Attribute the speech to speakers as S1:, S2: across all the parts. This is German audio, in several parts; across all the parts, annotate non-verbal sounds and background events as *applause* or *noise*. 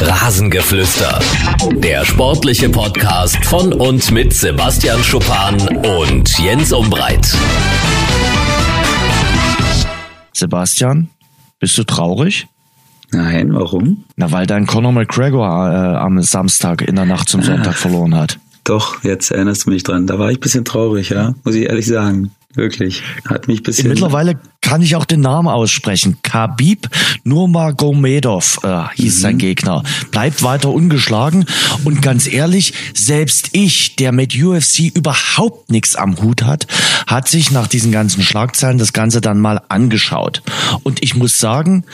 S1: Rasengeflüster. Der sportliche Podcast von und mit Sebastian Schuppan und Jens Umbreit.
S2: Sebastian, bist du traurig?
S3: Nein, warum?
S2: Na, weil dein Conor McGregor äh, am Samstag in der Nacht zum Sonntag ah, verloren hat.
S3: Doch, jetzt erinnerst du mich dran. Da war ich ein bisschen traurig, ja, muss ich ehrlich sagen. Wirklich. Hat mich bisschen.
S2: Mittlerweile kann ich auch den Namen aussprechen. Khabib Nurmagomedov äh, hieß mhm. sein Gegner. Bleibt weiter ungeschlagen. Und ganz ehrlich, selbst ich, der mit UFC überhaupt nichts am Hut hat, hat sich nach diesen ganzen Schlagzeilen das Ganze dann mal angeschaut. Und ich muss sagen,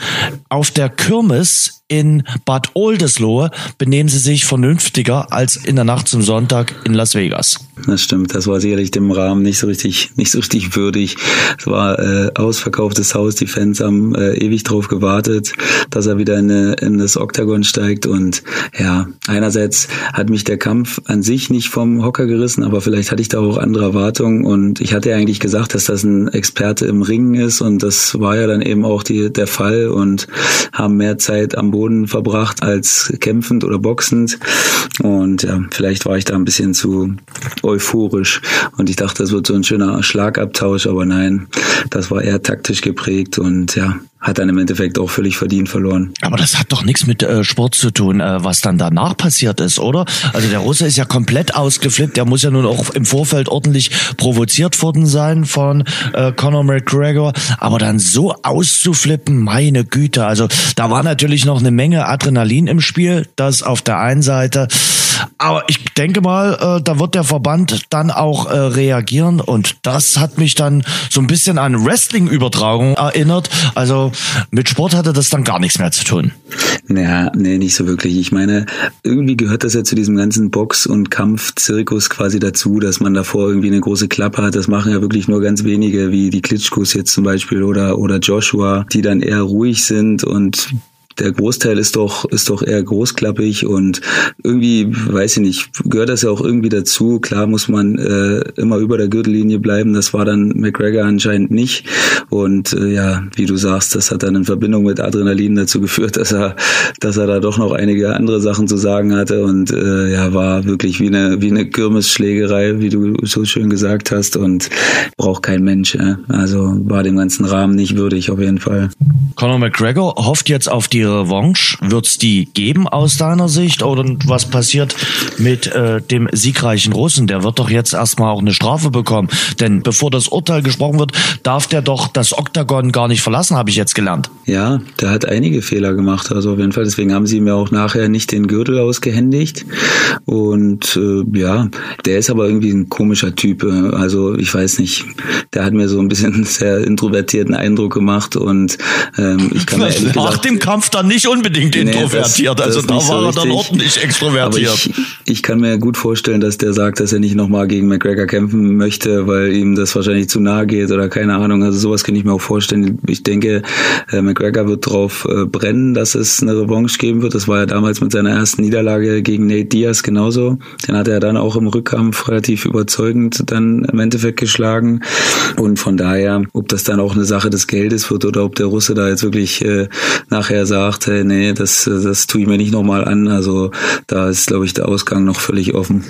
S2: auf der Kirmes in Bad Oldesloe benehmen sie sich vernünftiger als in der Nacht zum Sonntag in Las Vegas.
S3: Das stimmt, das war sicherlich dem Rahmen nicht so richtig, *laughs* nicht so richtig würdig. Es war äh, ausverkauftes Haus, die Fans haben äh, ewig drauf gewartet, dass er wieder in, eine, in das Oktagon steigt und ja, einerseits hat mich der Kampf an sich nicht vom Hocker gerissen, aber vielleicht hatte ich da auch andere Erwartungen und ich hatte ja eigentlich gesagt, dass das ein Experte im Ringen ist und das war ja dann eben auch die, der Fall und haben mehr Zeit am Boden Boden verbracht als kämpfend oder boxend. Und ja, vielleicht war ich da ein bisschen zu euphorisch. Und ich dachte, das wird so ein schöner Schlagabtausch, aber nein, das war eher taktisch geprägt. Und ja, hat dann im Endeffekt auch völlig verdient verloren.
S2: Aber das hat doch nichts mit äh, Sport zu tun, äh, was dann danach passiert ist, oder? Also der Russe ist ja komplett ausgeflippt. Der muss ja nun auch im Vorfeld ordentlich provoziert worden sein von äh, Conor McGregor. Aber dann so auszuflippen, meine Güte. Also da war natürlich noch eine Menge Adrenalin im Spiel. Das auf der einen Seite. Aber ich denke mal, äh, da wird der Verband dann auch äh, reagieren und das hat mich dann so ein bisschen an Wrestling-Übertragung erinnert. Also mit Sport hatte das dann gar nichts mehr zu tun.
S3: Naja, nee, nicht so wirklich. Ich meine, irgendwie gehört das ja zu diesem ganzen Box- und Kampfzirkus quasi dazu, dass man davor irgendwie eine große Klappe hat. Das machen ja wirklich nur ganz wenige, wie die Klitschkos jetzt zum Beispiel oder, oder Joshua, die dann eher ruhig sind und der Großteil ist doch, ist doch eher großklappig und irgendwie, weiß ich nicht, gehört das ja auch irgendwie dazu. Klar muss man äh, immer über der Gürtellinie bleiben. Das war dann McGregor anscheinend nicht. Und äh, ja, wie du sagst, das hat dann in Verbindung mit Adrenalin dazu geführt, dass er, dass er da doch noch einige andere Sachen zu sagen hatte und äh, ja, war wirklich wie eine, wie eine Kirmesschlägerei, wie du so schön gesagt hast und braucht kein Mensch. Äh. Also war dem ganzen Rahmen nicht würdig auf jeden Fall.
S2: Conor McGregor hofft jetzt auf die Revanche. Wird es die geben aus deiner Sicht? Oder was passiert mit äh, dem siegreichen Russen? Der wird doch jetzt erstmal auch eine Strafe bekommen. Denn bevor das Urteil gesprochen wird, darf der doch das Oktagon gar nicht verlassen, habe ich jetzt gelernt.
S3: Ja, der hat einige Fehler gemacht. Also auf jeden Fall. Deswegen haben sie mir auch nachher nicht den Gürtel ausgehändigt. Und äh, ja, der ist aber irgendwie ein komischer Typ. Also ich weiß nicht. Der hat mir so ein bisschen *laughs* sehr introvertierten Eindruck gemacht und ähm, ich kann mir *laughs* ehrlich
S2: Nach gesagt, dem Kampf dann nicht unbedingt introvertiert. Nee, das, das also da war so er dann ordentlich extrovertiert.
S3: Ich, ich, kann mir gut vorstellen, dass der sagt, dass er nicht nochmal gegen McGregor kämpfen möchte, weil ihm das wahrscheinlich zu nahe geht oder keine Ahnung. Also sowas kann ich mir auch vorstellen. Ich denke, äh, McGregor wird drauf äh, brennen, dass es eine Revanche geben wird. Das war ja damals mit seiner ersten Niederlage gegen Nate Diaz genauso. Den hat er dann auch im Rückkampf relativ überzeugend dann im Endeffekt geschlagen. Und von daher, ob das dann auch eine Sache des Geldes wird oder ob der Russe da jetzt wirklich äh, nachher sagt, sagt, hey, nee, das, das tue ich mir nicht nochmal an. Also da ist, glaube ich, der Ausgang noch völlig offen.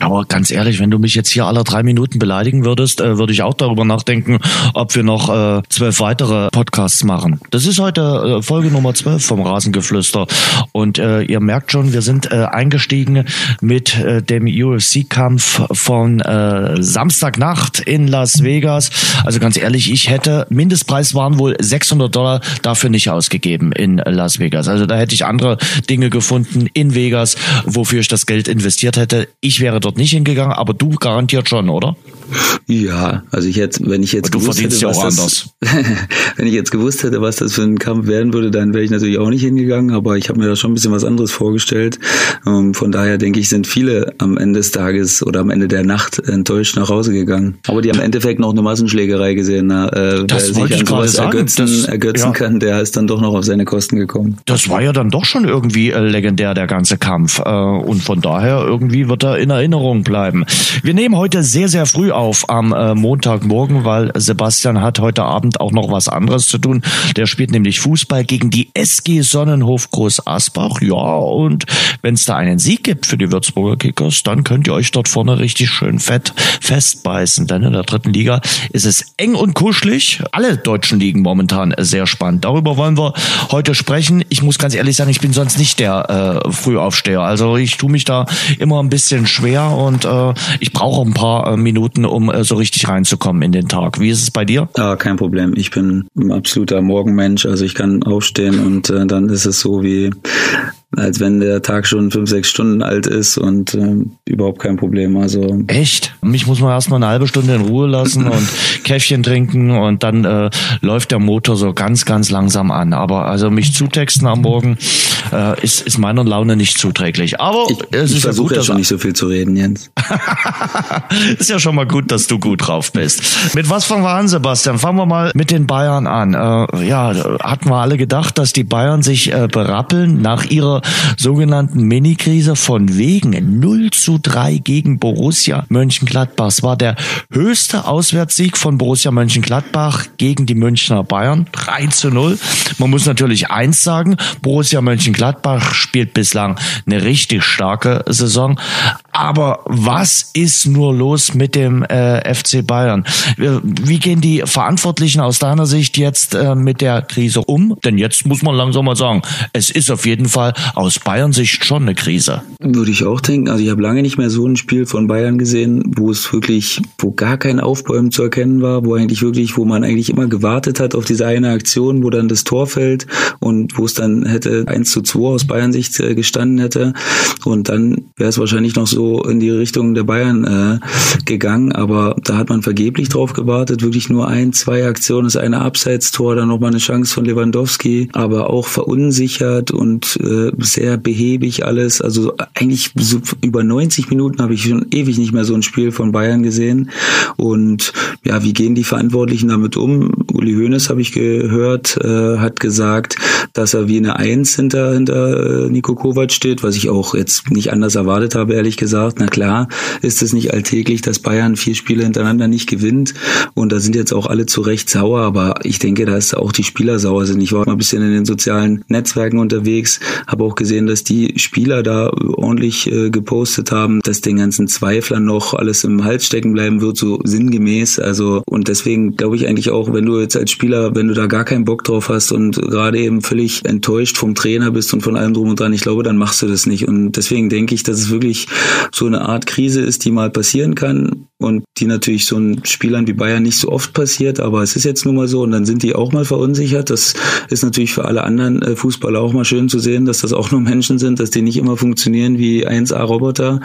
S2: Aber ganz ehrlich, wenn du mich jetzt hier alle drei Minuten beleidigen würdest, äh, würde ich auch darüber nachdenken, ob wir noch äh, zwölf weitere Podcasts machen. Das ist heute äh, Folge Nummer zwölf vom Rasengeflüster. Und äh, ihr merkt schon, wir sind äh, eingestiegen mit äh, dem UFC-Kampf von äh, Samstagnacht in Las Vegas. Also ganz ehrlich, ich hätte, Mindestpreis waren wohl 600 Dollar dafür nicht ausgegeben in Las Vegas. Also da hätte ich andere Dinge gefunden in Vegas, wofür ich das Geld investiert hätte. Ich wäre dort nicht hingegangen, aber du garantiert schon, oder?
S3: Ja, also ich hätte, wenn ich jetzt
S2: gewusst hätte, was das, *laughs*
S3: wenn ich jetzt gewusst hätte, was das für ein Kampf werden würde, dann wäre ich natürlich auch nicht hingegangen, aber ich habe mir da schon ein bisschen was anderes vorgestellt. Ähm, von daher denke ich, sind viele am Ende des Tages oder am Ende der Nacht enttäuscht nach Hause gegangen. Aber die haben im Endeffekt noch eine Massenschlägerei gesehen. Na, äh,
S2: das wer sich an sowas
S3: ergötzen, das, ergötzen ja. kann, der ist dann doch noch auf seine Kosten gekommen.
S2: Das war ja dann doch schon irgendwie äh, legendär, der ganze Kampf. Äh, und von daher irgendwie wird er in Erinnerung bleiben. Wir nehmen heute sehr, sehr früh auf am äh, Montagmorgen, weil Sebastian hat heute Abend auch noch was anderes zu tun. Der spielt nämlich Fußball gegen die SG Sonnenhof Groß Asbach. Ja, und wenn es da einen Sieg gibt für die Würzburger Kickers, dann könnt ihr euch dort vorne richtig schön fett festbeißen. Denn in der dritten Liga ist es eng und kuschelig. Alle deutschen Ligen momentan sehr spannend. Darüber wollen wir heute sprechen. Ich muss ganz ehrlich sagen, ich bin sonst nicht der äh, Frühaufsteher. Also ich tue mich da immer ein bisschen schwer und äh, ich brauche ein paar äh, Minuten, um äh, so richtig reinzukommen in den Tag. Wie ist es bei dir?
S3: Ja, kein Problem. Ich bin ein absoluter Morgenmensch. Also ich kann aufstehen und äh, dann ist es so wie als wenn der Tag schon fünf, sechs Stunden alt ist und äh, überhaupt kein Problem. Also
S2: echt? Mich muss man erstmal eine halbe Stunde in Ruhe lassen und *laughs* Käffchen trinken und dann äh, läuft der Motor so ganz, ganz langsam an. Aber also mich zutexten am Morgen äh, ist, ist meiner Laune nicht zuträglich. Aber
S3: ich, es ich ist ja gut, ja schon nicht so viel zu reden, Jens. *laughs*
S2: ist ja schon mal gut, dass du gut drauf bist. Mit was fangen wir an, Sebastian? Fangen wir mal mit den Bayern an. Äh, ja, hatten wir alle gedacht, dass die Bayern sich äh, berappeln nach ihrer sogenannten Mini-Krise von wegen 0 zu 3 gegen Borussia Mönchengladbach. Es war der höchste Auswärtssieg von Borussia Mönchengladbach gegen die Münchner Bayern. 3 zu 0. Man muss natürlich eins sagen, Borussia Mönchengladbach spielt bislang eine richtig starke Saison. Aber was ist nur los mit dem äh, FC Bayern? Wie gehen die Verantwortlichen aus deiner Sicht jetzt äh, mit der Krise um? Denn jetzt muss man langsam mal sagen, es ist auf jeden Fall aus Bayern Sicht schon eine Krise.
S3: Würde ich auch denken. Also ich habe lange nicht mehr so ein Spiel von Bayern gesehen, wo es wirklich, wo gar kein Aufbäumen zu erkennen war, wo eigentlich wirklich, wo man eigentlich immer gewartet hat auf diese eine Aktion, wo dann das Tor fällt und wo es dann hätte 1 zu 2 aus Bayern Sicht äh, gestanden hätte. Und dann wäre es wahrscheinlich noch so in die Richtung der Bayern äh, gegangen, aber da hat man vergeblich drauf gewartet. Wirklich nur ein, zwei Aktionen, das eine Abseitstor, dann nochmal eine Chance von Lewandowski, aber auch verunsichert und äh, sehr behäbig alles. Also eigentlich so über 90 Minuten habe ich schon ewig nicht mehr so ein Spiel von Bayern gesehen. Und ja, wie gehen die Verantwortlichen damit um? Uli Hoeneß habe ich gehört, äh, hat gesagt, dass er wie eine Eins hinter, hinter äh, Nico Kovac steht, was ich auch jetzt nicht anders erwartet habe, ehrlich gesagt. Na klar, ist es nicht alltäglich, dass Bayern vier Spiele hintereinander nicht gewinnt. Und da sind jetzt auch alle zu Recht sauer, aber ich denke, dass auch die Spieler sauer sind. Ich war mal ein bisschen in den sozialen Netzwerken unterwegs, habe auch gesehen, dass die Spieler da ordentlich äh, gepostet haben, dass den ganzen Zweiflern noch alles im Hals stecken bleiben wird, so sinngemäß. Also und deswegen glaube ich eigentlich auch, wenn du jetzt als Spieler, wenn du da gar keinen Bock drauf hast und gerade eben völlig enttäuscht vom Trainer bist und von allem drum und dran, ich glaube, dann machst du das nicht. Und deswegen denke ich, dass es wirklich so eine Art Krise ist, die mal passieren kann und die natürlich so ein Spielern wie Bayern nicht so oft passiert, aber es ist jetzt nun mal so und dann sind die auch mal verunsichert. Das ist natürlich für alle anderen äh, Fußballer auch mal schön zu sehen, dass das auch nur Menschen sind, dass die nicht immer funktionieren wie 1A-Roboter.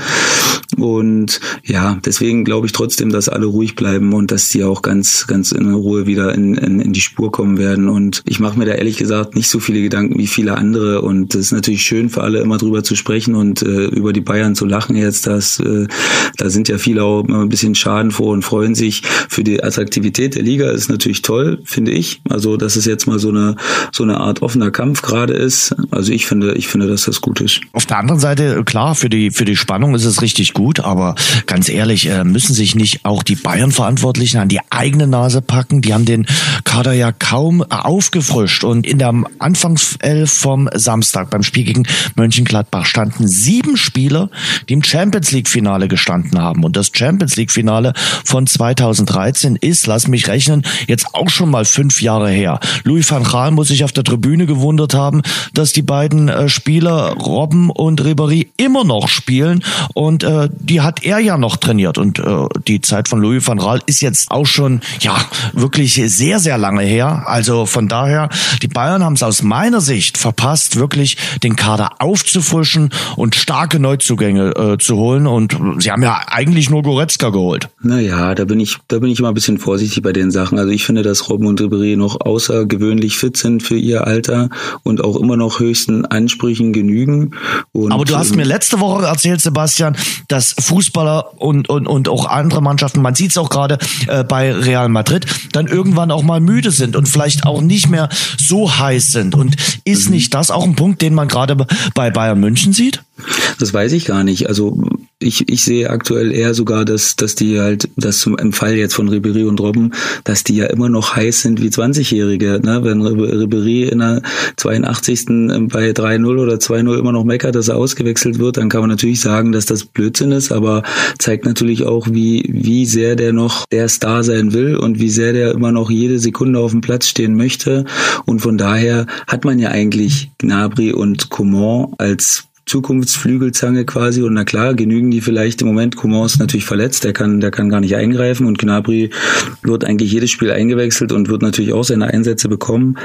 S3: Und ja, deswegen glaube ich trotzdem, dass alle ruhig bleiben und dass die auch ganz, ganz in Ruhe wieder in, in, in die Spur kommen werden. Und ich mache mir da ehrlich gesagt nicht so viele Gedanken wie viele andere. Und es ist natürlich schön für alle immer drüber zu sprechen und äh, über die Bayern zu lachen jetzt. Dass, äh, da sind ja viele auch immer ein bisschen schadenfroh und freuen sich für die Attraktivität der Liga. ist natürlich toll, finde ich. Also, dass es jetzt mal so eine, so eine Art offener Kampf gerade ist. Also ich finde, ich finde, dass das gut ist.
S2: Auf der anderen Seite, klar, für die, für die Spannung ist es richtig gut, aber ganz ehrlich, äh, müssen sich nicht auch die Bayern-Verantwortlichen an die eigene Nase packen? Die haben den Kader ja kaum aufgefrischt und in der Anfangself vom Samstag beim Spiel gegen Mönchengladbach standen sieben Spieler, die im Champions League-Finale gestanden haben. Und das Champions League-Finale von 2013 ist, lass mich rechnen, jetzt auch schon mal fünf Jahre her. Louis van Gaal muss sich auf der Tribüne gewundert haben, dass die beiden äh, Spieler Robben und Ribéry immer noch spielen und äh, die hat er ja noch trainiert und äh, die Zeit von Louis van Gaal ist jetzt auch schon ja wirklich sehr sehr lange her. Also von daher die Bayern haben es aus meiner Sicht verpasst, wirklich den Kader aufzufrischen und starke Neuzugänge äh, zu holen und sie haben ja eigentlich nur Goretzka geholt.
S3: Naja, da bin ich da bin ich immer ein bisschen vorsichtig bei den Sachen. Also ich finde, dass Robben und Ribéry noch außergewöhnlich fit sind für ihr Alter und auch immer noch höchsten Ansprüchen genügen. Und
S2: Aber du hast mir letzte Woche erzählt, Sebastian, dass Fußballer und, und, und auch andere Mannschaften, man sieht es auch gerade äh, bei Real Madrid, dann irgendwann auch mal müde sind und vielleicht auch nicht mehr so heiß sind. Und ist mhm. nicht das auch ein Punkt, den man gerade bei Bayern München sieht?
S3: Das weiß ich gar nicht. Also ich, ich sehe aktuell eher sogar, dass, dass die halt, dass zum, im Fall jetzt von Ribery und Robben, dass die ja immer noch heiß sind wie 20-Jährige. Ne? Wenn Ribery in der 82. bei 3-0 oder 2-0 immer noch meckert, dass er ausgewechselt wird, dann kann man natürlich sagen, dass das Blödsinn ist, aber zeigt natürlich auch, wie, wie sehr der noch der Star sein will und wie sehr der immer noch jede Sekunde auf dem Platz stehen möchte. Und von daher hat man ja eigentlich Gnabry und Coman als Zukunftsflügelzange quasi. Und na klar, genügen die vielleicht im Moment. Coman ist natürlich verletzt, der kann, der kann gar nicht eingreifen und Gnabry wird eigentlich jedes Spiel eingewechselt und wird natürlich auch seine Einsätze bekommen.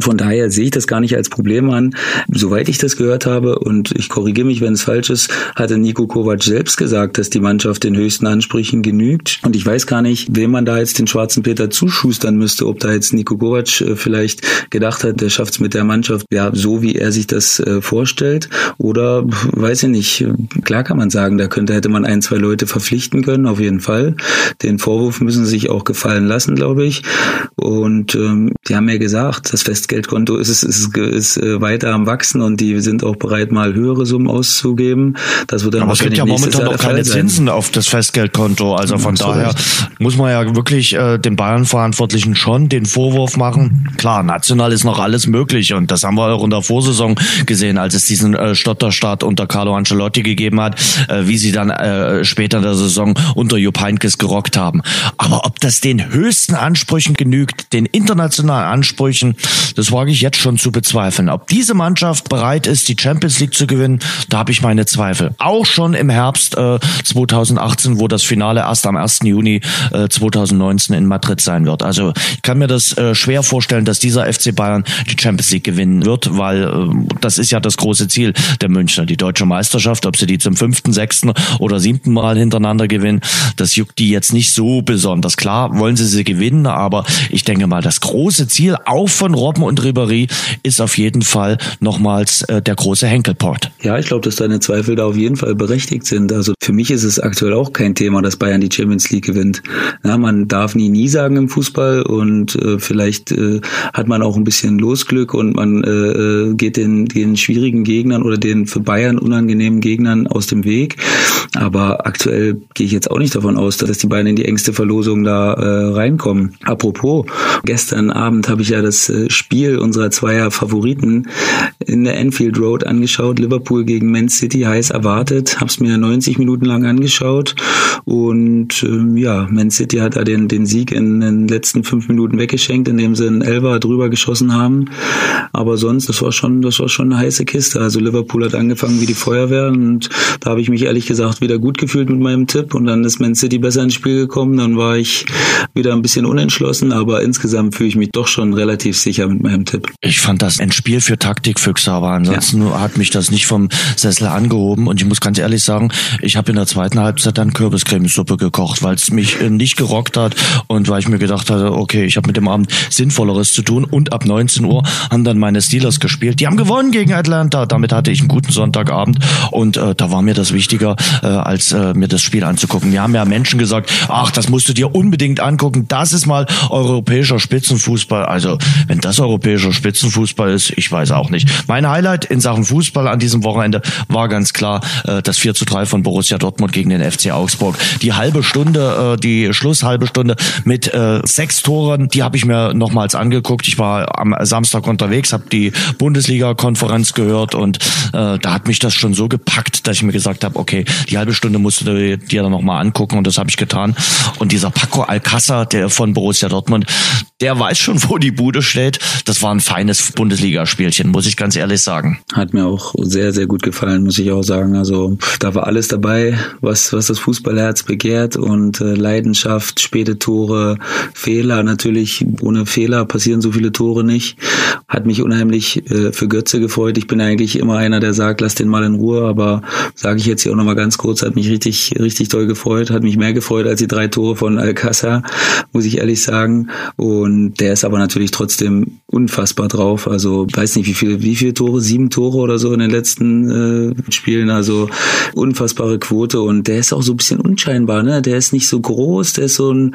S3: Von daher sehe ich das gar nicht als Problem an. Soweit ich das gehört habe, und ich korrigiere mich, wenn es falsch ist, hatte Nico Kovac selbst gesagt, dass die Mannschaft den höchsten Ansprüchen genügt. Und ich weiß gar nicht, wem man da jetzt den schwarzen Peter zuschustern müsste, ob da jetzt Nico Kovac äh, vielleicht gedacht hat, der schafft es mit der Mannschaft ja so, wie er sich das äh, vorstellt, oder oder weiß ich nicht. Klar kann man sagen, da könnte hätte man ein, zwei Leute verpflichten können, auf jeden Fall. Den Vorwurf müssen sie sich auch gefallen lassen, glaube ich. Und ähm, die haben ja gesagt, das Festgeldkonto ist, ist, ist, ist äh, weiter am wachsen und die sind auch bereit, mal höhere Summen auszugeben. Das wird dann
S2: Aber es gibt ja momentan noch keine Zinsen auf das Festgeldkonto. Also von ja, daher muss man ja wirklich äh, den Bayern-Verantwortlichen schon den Vorwurf machen. Klar, national ist noch alles möglich und das haben wir auch in der Vorsaison gesehen, als es diesen äh, Stotter Start unter Carlo Ancelotti gegeben hat, äh, wie sie dann äh, später in der Saison unter Jupp Heynckes gerockt haben. Aber ob das den höchsten Ansprüchen genügt, den internationalen Ansprüchen, das wage ich jetzt schon zu bezweifeln. Ob diese Mannschaft bereit ist, die Champions League zu gewinnen, da habe ich meine Zweifel. Auch schon im Herbst äh, 2018, wo das Finale erst am 1. Juni äh, 2019 in Madrid sein wird. Also ich kann mir das äh, schwer vorstellen, dass dieser FC Bayern die Champions League gewinnen wird, weil äh, das ist ja das große Ziel der München Münchner. Die deutsche Meisterschaft, ob sie die zum fünften, sechsten oder siebten Mal hintereinander gewinnen, das juckt die jetzt nicht so besonders. Klar wollen sie sie gewinnen, aber ich denke mal, das große Ziel auch von Robben und Ribéry ist auf jeden Fall nochmals äh, der große Henkelport.
S3: Ja, ich glaube, dass deine Zweifel da auf jeden Fall berechtigt sind. Also für mich ist es aktuell auch kein Thema, dass Bayern die Champions League gewinnt. Ja, man darf nie nie sagen im Fußball und äh, vielleicht äh, hat man auch ein bisschen Losglück und man äh, äh geht den, den schwierigen Gegnern oder den für Bayern unangenehmen Gegnern aus dem Weg. Aber aktuell gehe ich jetzt auch nicht davon aus, dass die Bayern in die engste Verlosung da äh, reinkommen. Apropos, gestern Abend habe ich ja das äh, Spiel unserer zweier Favoriten in der Enfield Road angeschaut. Liverpool gegen Man City heiß erwartet. Habe es mir 90 Minuten lang angeschaut und ähm, ja, Man City hat da den, den Sieg in den letzten fünf Minuten weggeschenkt, indem sie einen Elfer drüber geschossen haben. Aber sonst, das war schon, das war schon eine heiße Kiste. Also Liverpool hat angefangen wie die Feuerwehr und da habe ich mich ehrlich gesagt wieder gut gefühlt mit meinem Tipp und dann ist Man City besser ins Spiel gekommen, dann war ich wieder ein bisschen unentschlossen, aber insgesamt fühle ich mich doch schon relativ sicher mit meinem Tipp.
S2: Ich fand das ein Spiel für Taktikfüchse, aber ansonsten ja. hat mich das nicht vom Sessel angehoben und ich muss ganz ehrlich sagen, ich habe in der zweiten Halbzeit dann Kürbiscremesuppe gekocht, weil es mich äh, nicht gerockt hat und weil ich mir gedacht hatte, okay, ich habe mit dem Abend Sinnvolleres zu tun und ab 19 Uhr haben dann meine Steelers gespielt. Die haben gewonnen gegen Atlanta, damit hatte ich einen guten Sonntagabend und äh, da war mir das wichtiger, äh, als äh, mir das Spiel anzugucken. Wir haben ja Menschen gesagt, ach, das musst du dir unbedingt angucken, das ist mal europäischer Spitzenfußball. Also, wenn das europäischer Spitzenfußball ist, ich weiß auch nicht. Mein Highlight in Sachen Fußball an diesem Wochenende war ganz klar äh, das 4 zu 3 von Borussia Dortmund gegen den FC Augsburg. Die halbe Stunde, äh, die Schlusshalbe Stunde mit äh, sechs Toren, die habe ich mir nochmals angeguckt. Ich war am Samstag unterwegs, habe die Bundesliga-Konferenz gehört und äh, da hat mich das schon so gepackt, dass ich mir gesagt habe, okay, die halbe Stunde musst du dir dann nochmal angucken und das habe ich getan. Und dieser Paco Alcázar, der von Borussia Dortmund, der weiß schon, wo die Bude steht. Das war ein feines Bundesligaspielchen, muss ich ganz ehrlich sagen.
S3: Hat mir auch sehr, sehr gut gefallen, muss ich auch sagen. Also da war alles dabei, was, was das Fußballherz begehrt und äh, Leidenschaft, späte Tore, Fehler. Natürlich, ohne Fehler passieren so viele Tore nicht. Hat mich unheimlich äh, für Götze gefreut. Ich bin eigentlich immer einer, der sagt, lass den mal in Ruhe, aber sage ich jetzt hier auch nochmal ganz kurz, hat mich richtig, richtig toll gefreut, hat mich mehr gefreut als die drei Tore von Alcázar, muss ich ehrlich sagen. Und der ist aber natürlich trotzdem unfassbar drauf. Also weiß nicht, wie viele, wie viele Tore, sieben Tore oder so in den letzten äh, Spielen. Also unfassbare Quote und der ist auch so ein bisschen unscheinbar, ne? Der ist nicht so groß, der ist so ein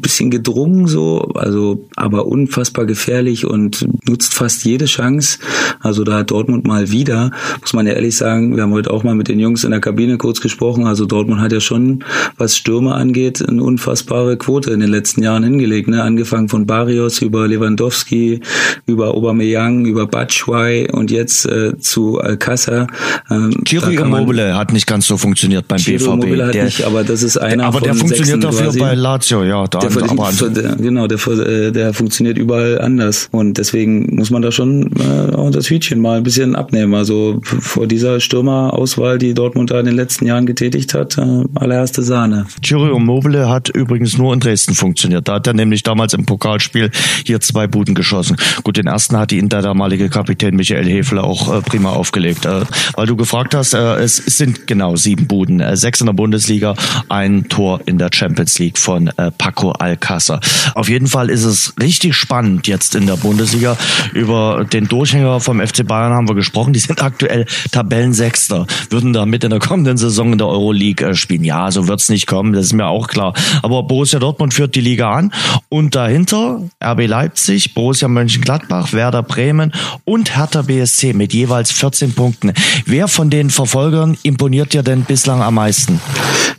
S3: bisschen gedrungen so, also aber unfassbar gefährlich und nutzt fast jede Chance. Also da hat Dortmund mal wieder, muss man ja ehrlich sagen, wir haben heute auch mal mit den Jungs in der Kabine kurz gesprochen. Also Dortmund hat ja schon, was Stürme angeht, eine unfassbare Quote in den letzten Jahren hingelegt. Ne? Angefangen von Barrios über Lewandowski, über Aubameyang, über Batshuayi und jetzt äh, zu Alcázar.
S2: Ähm, Chiro Immobile hat nicht ganz so funktioniert beim Chiro BVB. Immobile
S3: hat der, nicht, aber das ist einer
S2: aber
S3: von
S2: der funktioniert dafür quasi. bei Lazio, ja.
S3: Da der, aber der, genau, der, äh, der funktioniert überall anders und deswegen muss man da schon äh, auch das Hütchen mal ein bisschen abnehmen. Also vor dieser Stürmerauswahl, die Dortmund da in den letzten Jahren getätigt hat, äh, allererste Sahne.
S2: Chiro Immobile hat übrigens nur in Dresden funktioniert. Da hat er nämlich damals im Pokalspiel hier zwei Buden geschossen. Gut, den ersten hat ihn der damalige Kapitän Michael Hefler auch äh, prima aufgelegt. Äh, weil du gefragt hast, äh, es sind genau sieben Buden, äh, sechs in der Bundesliga, ein Tor in der Champions League von äh, Paco Alcázar. Auf jeden Fall ist es richtig spannend jetzt in der Bundesliga. Über den Durchhänger vom FC Bayern haben wir gesprochen. Die sind aktuell Tabellensechster, würden damit in der kommenden Saison in der Euroleague äh, spielen. Ja, so wird's nicht kommen, das ist mir auch klar. Aber Borussia Dortmund führt die Liga an und dahinter RB Leipzig, Borussia Mönchengladbach, Werder Bremen und Hertha BSC mit jeweils 14 Punkten. Wer von den Verfolgern imponiert dir denn bislang am meisten?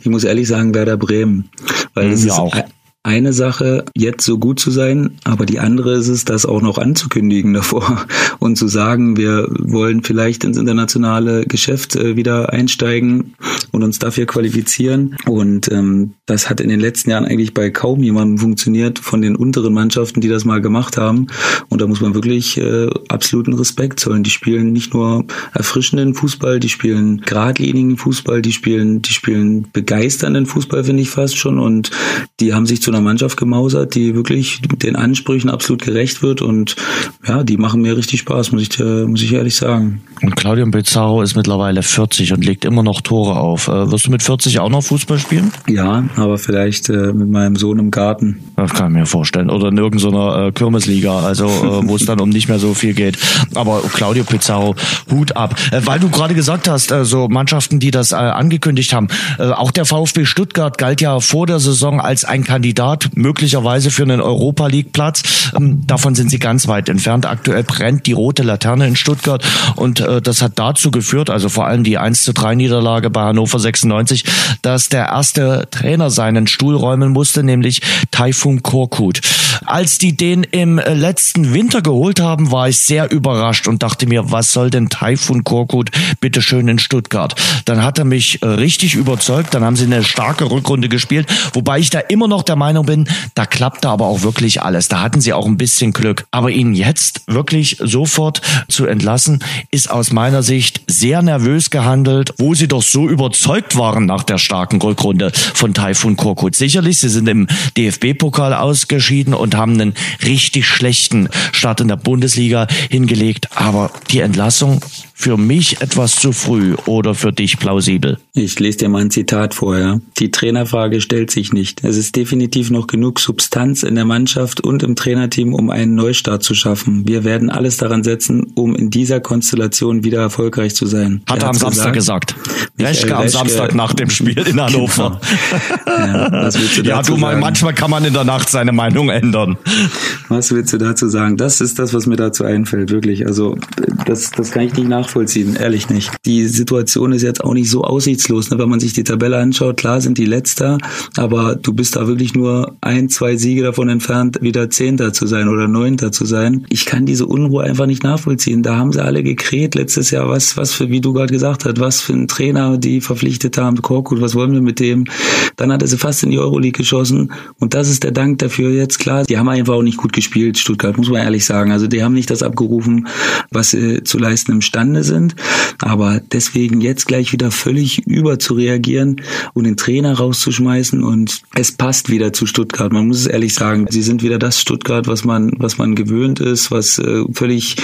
S3: Ich muss ehrlich sagen, Werder Bremen. Weil es ja, ist auch eine Sache, jetzt so gut zu sein, aber die andere ist es, das auch noch anzukündigen davor *laughs* und zu sagen, wir wollen vielleicht ins internationale Geschäft äh, wieder einsteigen und uns dafür qualifizieren. Und ähm, das hat in den letzten Jahren eigentlich bei kaum jemandem funktioniert von den unteren Mannschaften, die das mal gemacht haben. Und da muss man wirklich äh, absoluten Respekt zollen. Die spielen nicht nur erfrischenden Fußball, die spielen geradlinigen Fußball, die spielen, die spielen begeisternden Fußball, finde ich fast schon. Und die haben sich zu einer Mannschaft gemausert, die wirklich den Ansprüchen absolut gerecht wird und ja, die machen mir richtig Spaß, muss ich, muss ich ehrlich sagen.
S2: Und Claudio Pizarro ist mittlerweile 40 und legt immer noch Tore auf. Äh, wirst du mit 40 auch noch Fußball spielen?
S3: Ja, aber vielleicht äh, mit meinem Sohn im Garten.
S2: Das kann ich mir vorstellen. Oder in irgendeiner äh, Kirmesliga, also äh, wo es dann um nicht mehr so viel geht. Aber Claudio Pizarro, Hut ab. Äh, weil du gerade gesagt hast, äh, so Mannschaften, die das äh, angekündigt haben. Auch der VfB Stuttgart galt ja vor der Saison als ein Kandidat Kandidat möglicherweise für einen Europa League Platz. Ähm, davon sind sie ganz weit entfernt. Aktuell brennt die rote Laterne in Stuttgart und äh, das hat dazu geführt, also vor allem die 1 zu 3 Niederlage bei Hannover 96, dass der erste Trainer seinen Stuhl räumen musste, nämlich Taifun Korkut. Als die den im letzten Winter geholt haben, war ich sehr überrascht und dachte mir, was soll denn Taifun Korkut bitte schön in Stuttgart? Dann hat er mich äh, richtig überzeugt, dann haben sie eine starke Rückrunde gespielt, wobei ich da immer noch der Meinung Meinung bin, da klappte aber auch wirklich alles. Da hatten sie auch ein bisschen Glück. Aber ihn jetzt wirklich sofort zu entlassen, ist aus meiner Sicht sehr nervös gehandelt, wo sie doch so überzeugt waren nach der starken Rückrunde von Taifun Korkut. Sicherlich, sie sind im DFB-Pokal ausgeschieden und haben einen richtig schlechten Start in der Bundesliga hingelegt. Aber die Entlassung für mich etwas zu früh oder für dich plausibel?
S3: Ich lese dir mal ein Zitat vorher. Die Trainerfrage stellt sich nicht. Es ist definitiv noch genug Substanz in der Mannschaft und im Trainerteam, um einen Neustart zu schaffen. Wir werden alles daran setzen, um in dieser Konstellation wieder erfolgreich zu sein.
S2: Hat er am Samstag gesagt. Reschke am Samstag nach dem Spiel in Hannover. Genau. Ja, du ja, du mal, manchmal kann man in der Nacht seine Meinung ändern.
S3: Was willst du dazu sagen? Das ist das, was mir dazu einfällt, wirklich. Also, das, das kann ich nicht nach nachvollziehen, ehrlich nicht. Die Situation ist jetzt auch nicht so aussichtslos. Ne? Wenn man sich die Tabelle anschaut, klar sind die Letzter, aber du bist da wirklich nur ein, zwei Siege davon entfernt, wieder Zehnter zu sein oder Neunter zu sein. Ich kann diese Unruhe einfach nicht nachvollziehen. Da haben sie alle gekräht letztes Jahr, was, was für, wie du gerade gesagt hast, was für ein Trainer die verpflichtet haben, Korkut, was wollen wir mit dem? Dann hat er sie fast in die Euroleague geschossen und das ist der Dank dafür jetzt, klar. Die haben einfach auch nicht gut gespielt, Stuttgart, muss man ehrlich sagen. Also die haben nicht das abgerufen, was sie zu leisten imstande Szene sind. Aber deswegen jetzt gleich wieder völlig über zu reagieren und den Trainer rauszuschmeißen und es passt wieder zu Stuttgart. Man muss es ehrlich sagen. Sie sind wieder das Stuttgart, was man, was man gewöhnt ist, was äh, völlig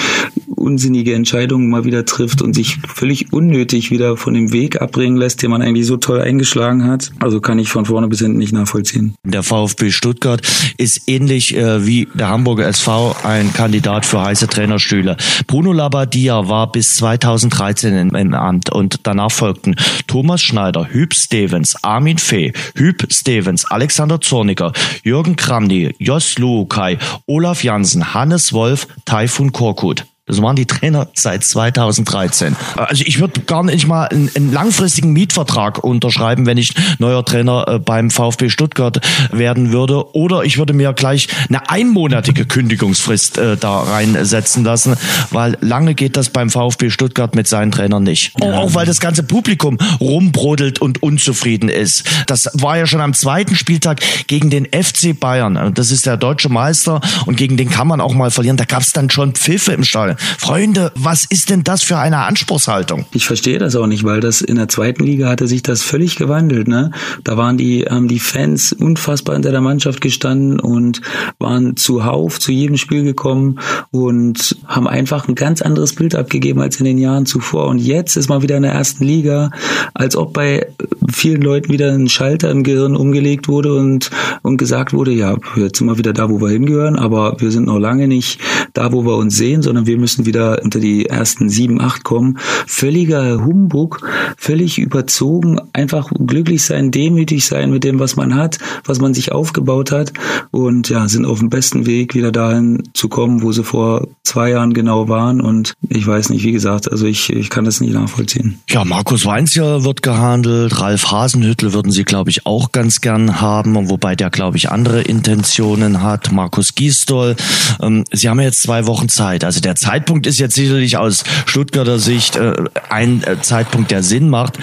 S3: unsinnige Entscheidungen mal wieder trifft und sich völlig unnötig wieder von dem Weg abbringen lässt, den man eigentlich so toll eingeschlagen hat. Also kann ich von vorne bis hinten nicht nachvollziehen.
S2: Der VfB Stuttgart ist ähnlich äh, wie der Hamburger SV ein Kandidat für heiße Trainerstühle. Bruno Labbadia war bis 2013 im Amt und danach folgten Thomas Schneider, Hüb Stevens, Armin Fee, Hüb Stevens, Alexander Zorniger, Jürgen Kramny, Jos Luukai, Olaf Jansen, Hannes Wolf, Taifun Korkut. Das waren die Trainer seit 2013. Also ich würde gar nicht mal einen, einen, langfristigen Mietvertrag unterschreiben, wenn ich neuer Trainer äh, beim VfB Stuttgart werden würde. Oder ich würde mir gleich eine einmonatige *laughs* Kündigungsfrist äh, da reinsetzen lassen, weil lange geht das beim VfB Stuttgart mit seinen Trainern nicht. Ja. Auch weil das ganze Publikum rumbrodelt und unzufrieden ist. Das war ja schon am zweiten Spieltag gegen den FC Bayern. Das ist der deutsche Meister und gegen den kann man auch mal verlieren. Da gab es dann schon Pfiffe im Stadion. Freunde, was ist denn das für eine Anspruchshaltung?
S3: Ich verstehe das auch nicht, weil das in der zweiten Liga hatte sich das völlig gewandelt. Ne? Da waren die, haben die Fans unfassbar hinter der Mannschaft gestanden und waren zuhauf zu jedem Spiel gekommen und haben einfach ein ganz anderes Bild abgegeben als in den Jahren zuvor. Und jetzt ist man wieder in der ersten Liga, als ob bei vielen Leuten wieder ein Schalter im Gehirn umgelegt wurde und, und gesagt wurde, ja, jetzt sind wir wieder da, wo wir hingehören, aber wir sind noch lange nicht da, wo wir uns sehen, sondern wir müssen wieder unter die ersten sieben, acht kommen. Völliger Humbug, völlig überzogen, einfach glücklich sein, demütig sein mit dem, was man hat, was man sich aufgebaut hat und ja, sind auf dem besten Weg, wieder dahin zu kommen, wo sie vor zwei Jahren genau waren und ich weiß nicht, wie gesagt, also ich, ich kann das nicht nachvollziehen.
S2: Ja, Markus Weinzier wird gehandelt, Ralf Hasenhüttel würden sie, glaube ich, auch ganz gern haben, wobei der, glaube ich, andere Intentionen hat. Markus Giestol, ähm, sie haben jetzt zwei Wochen Zeit, also der Zeit Zeitpunkt ist jetzt sicherlich aus Stuttgarter Sicht äh, ein äh, Zeitpunkt, der Sinn macht.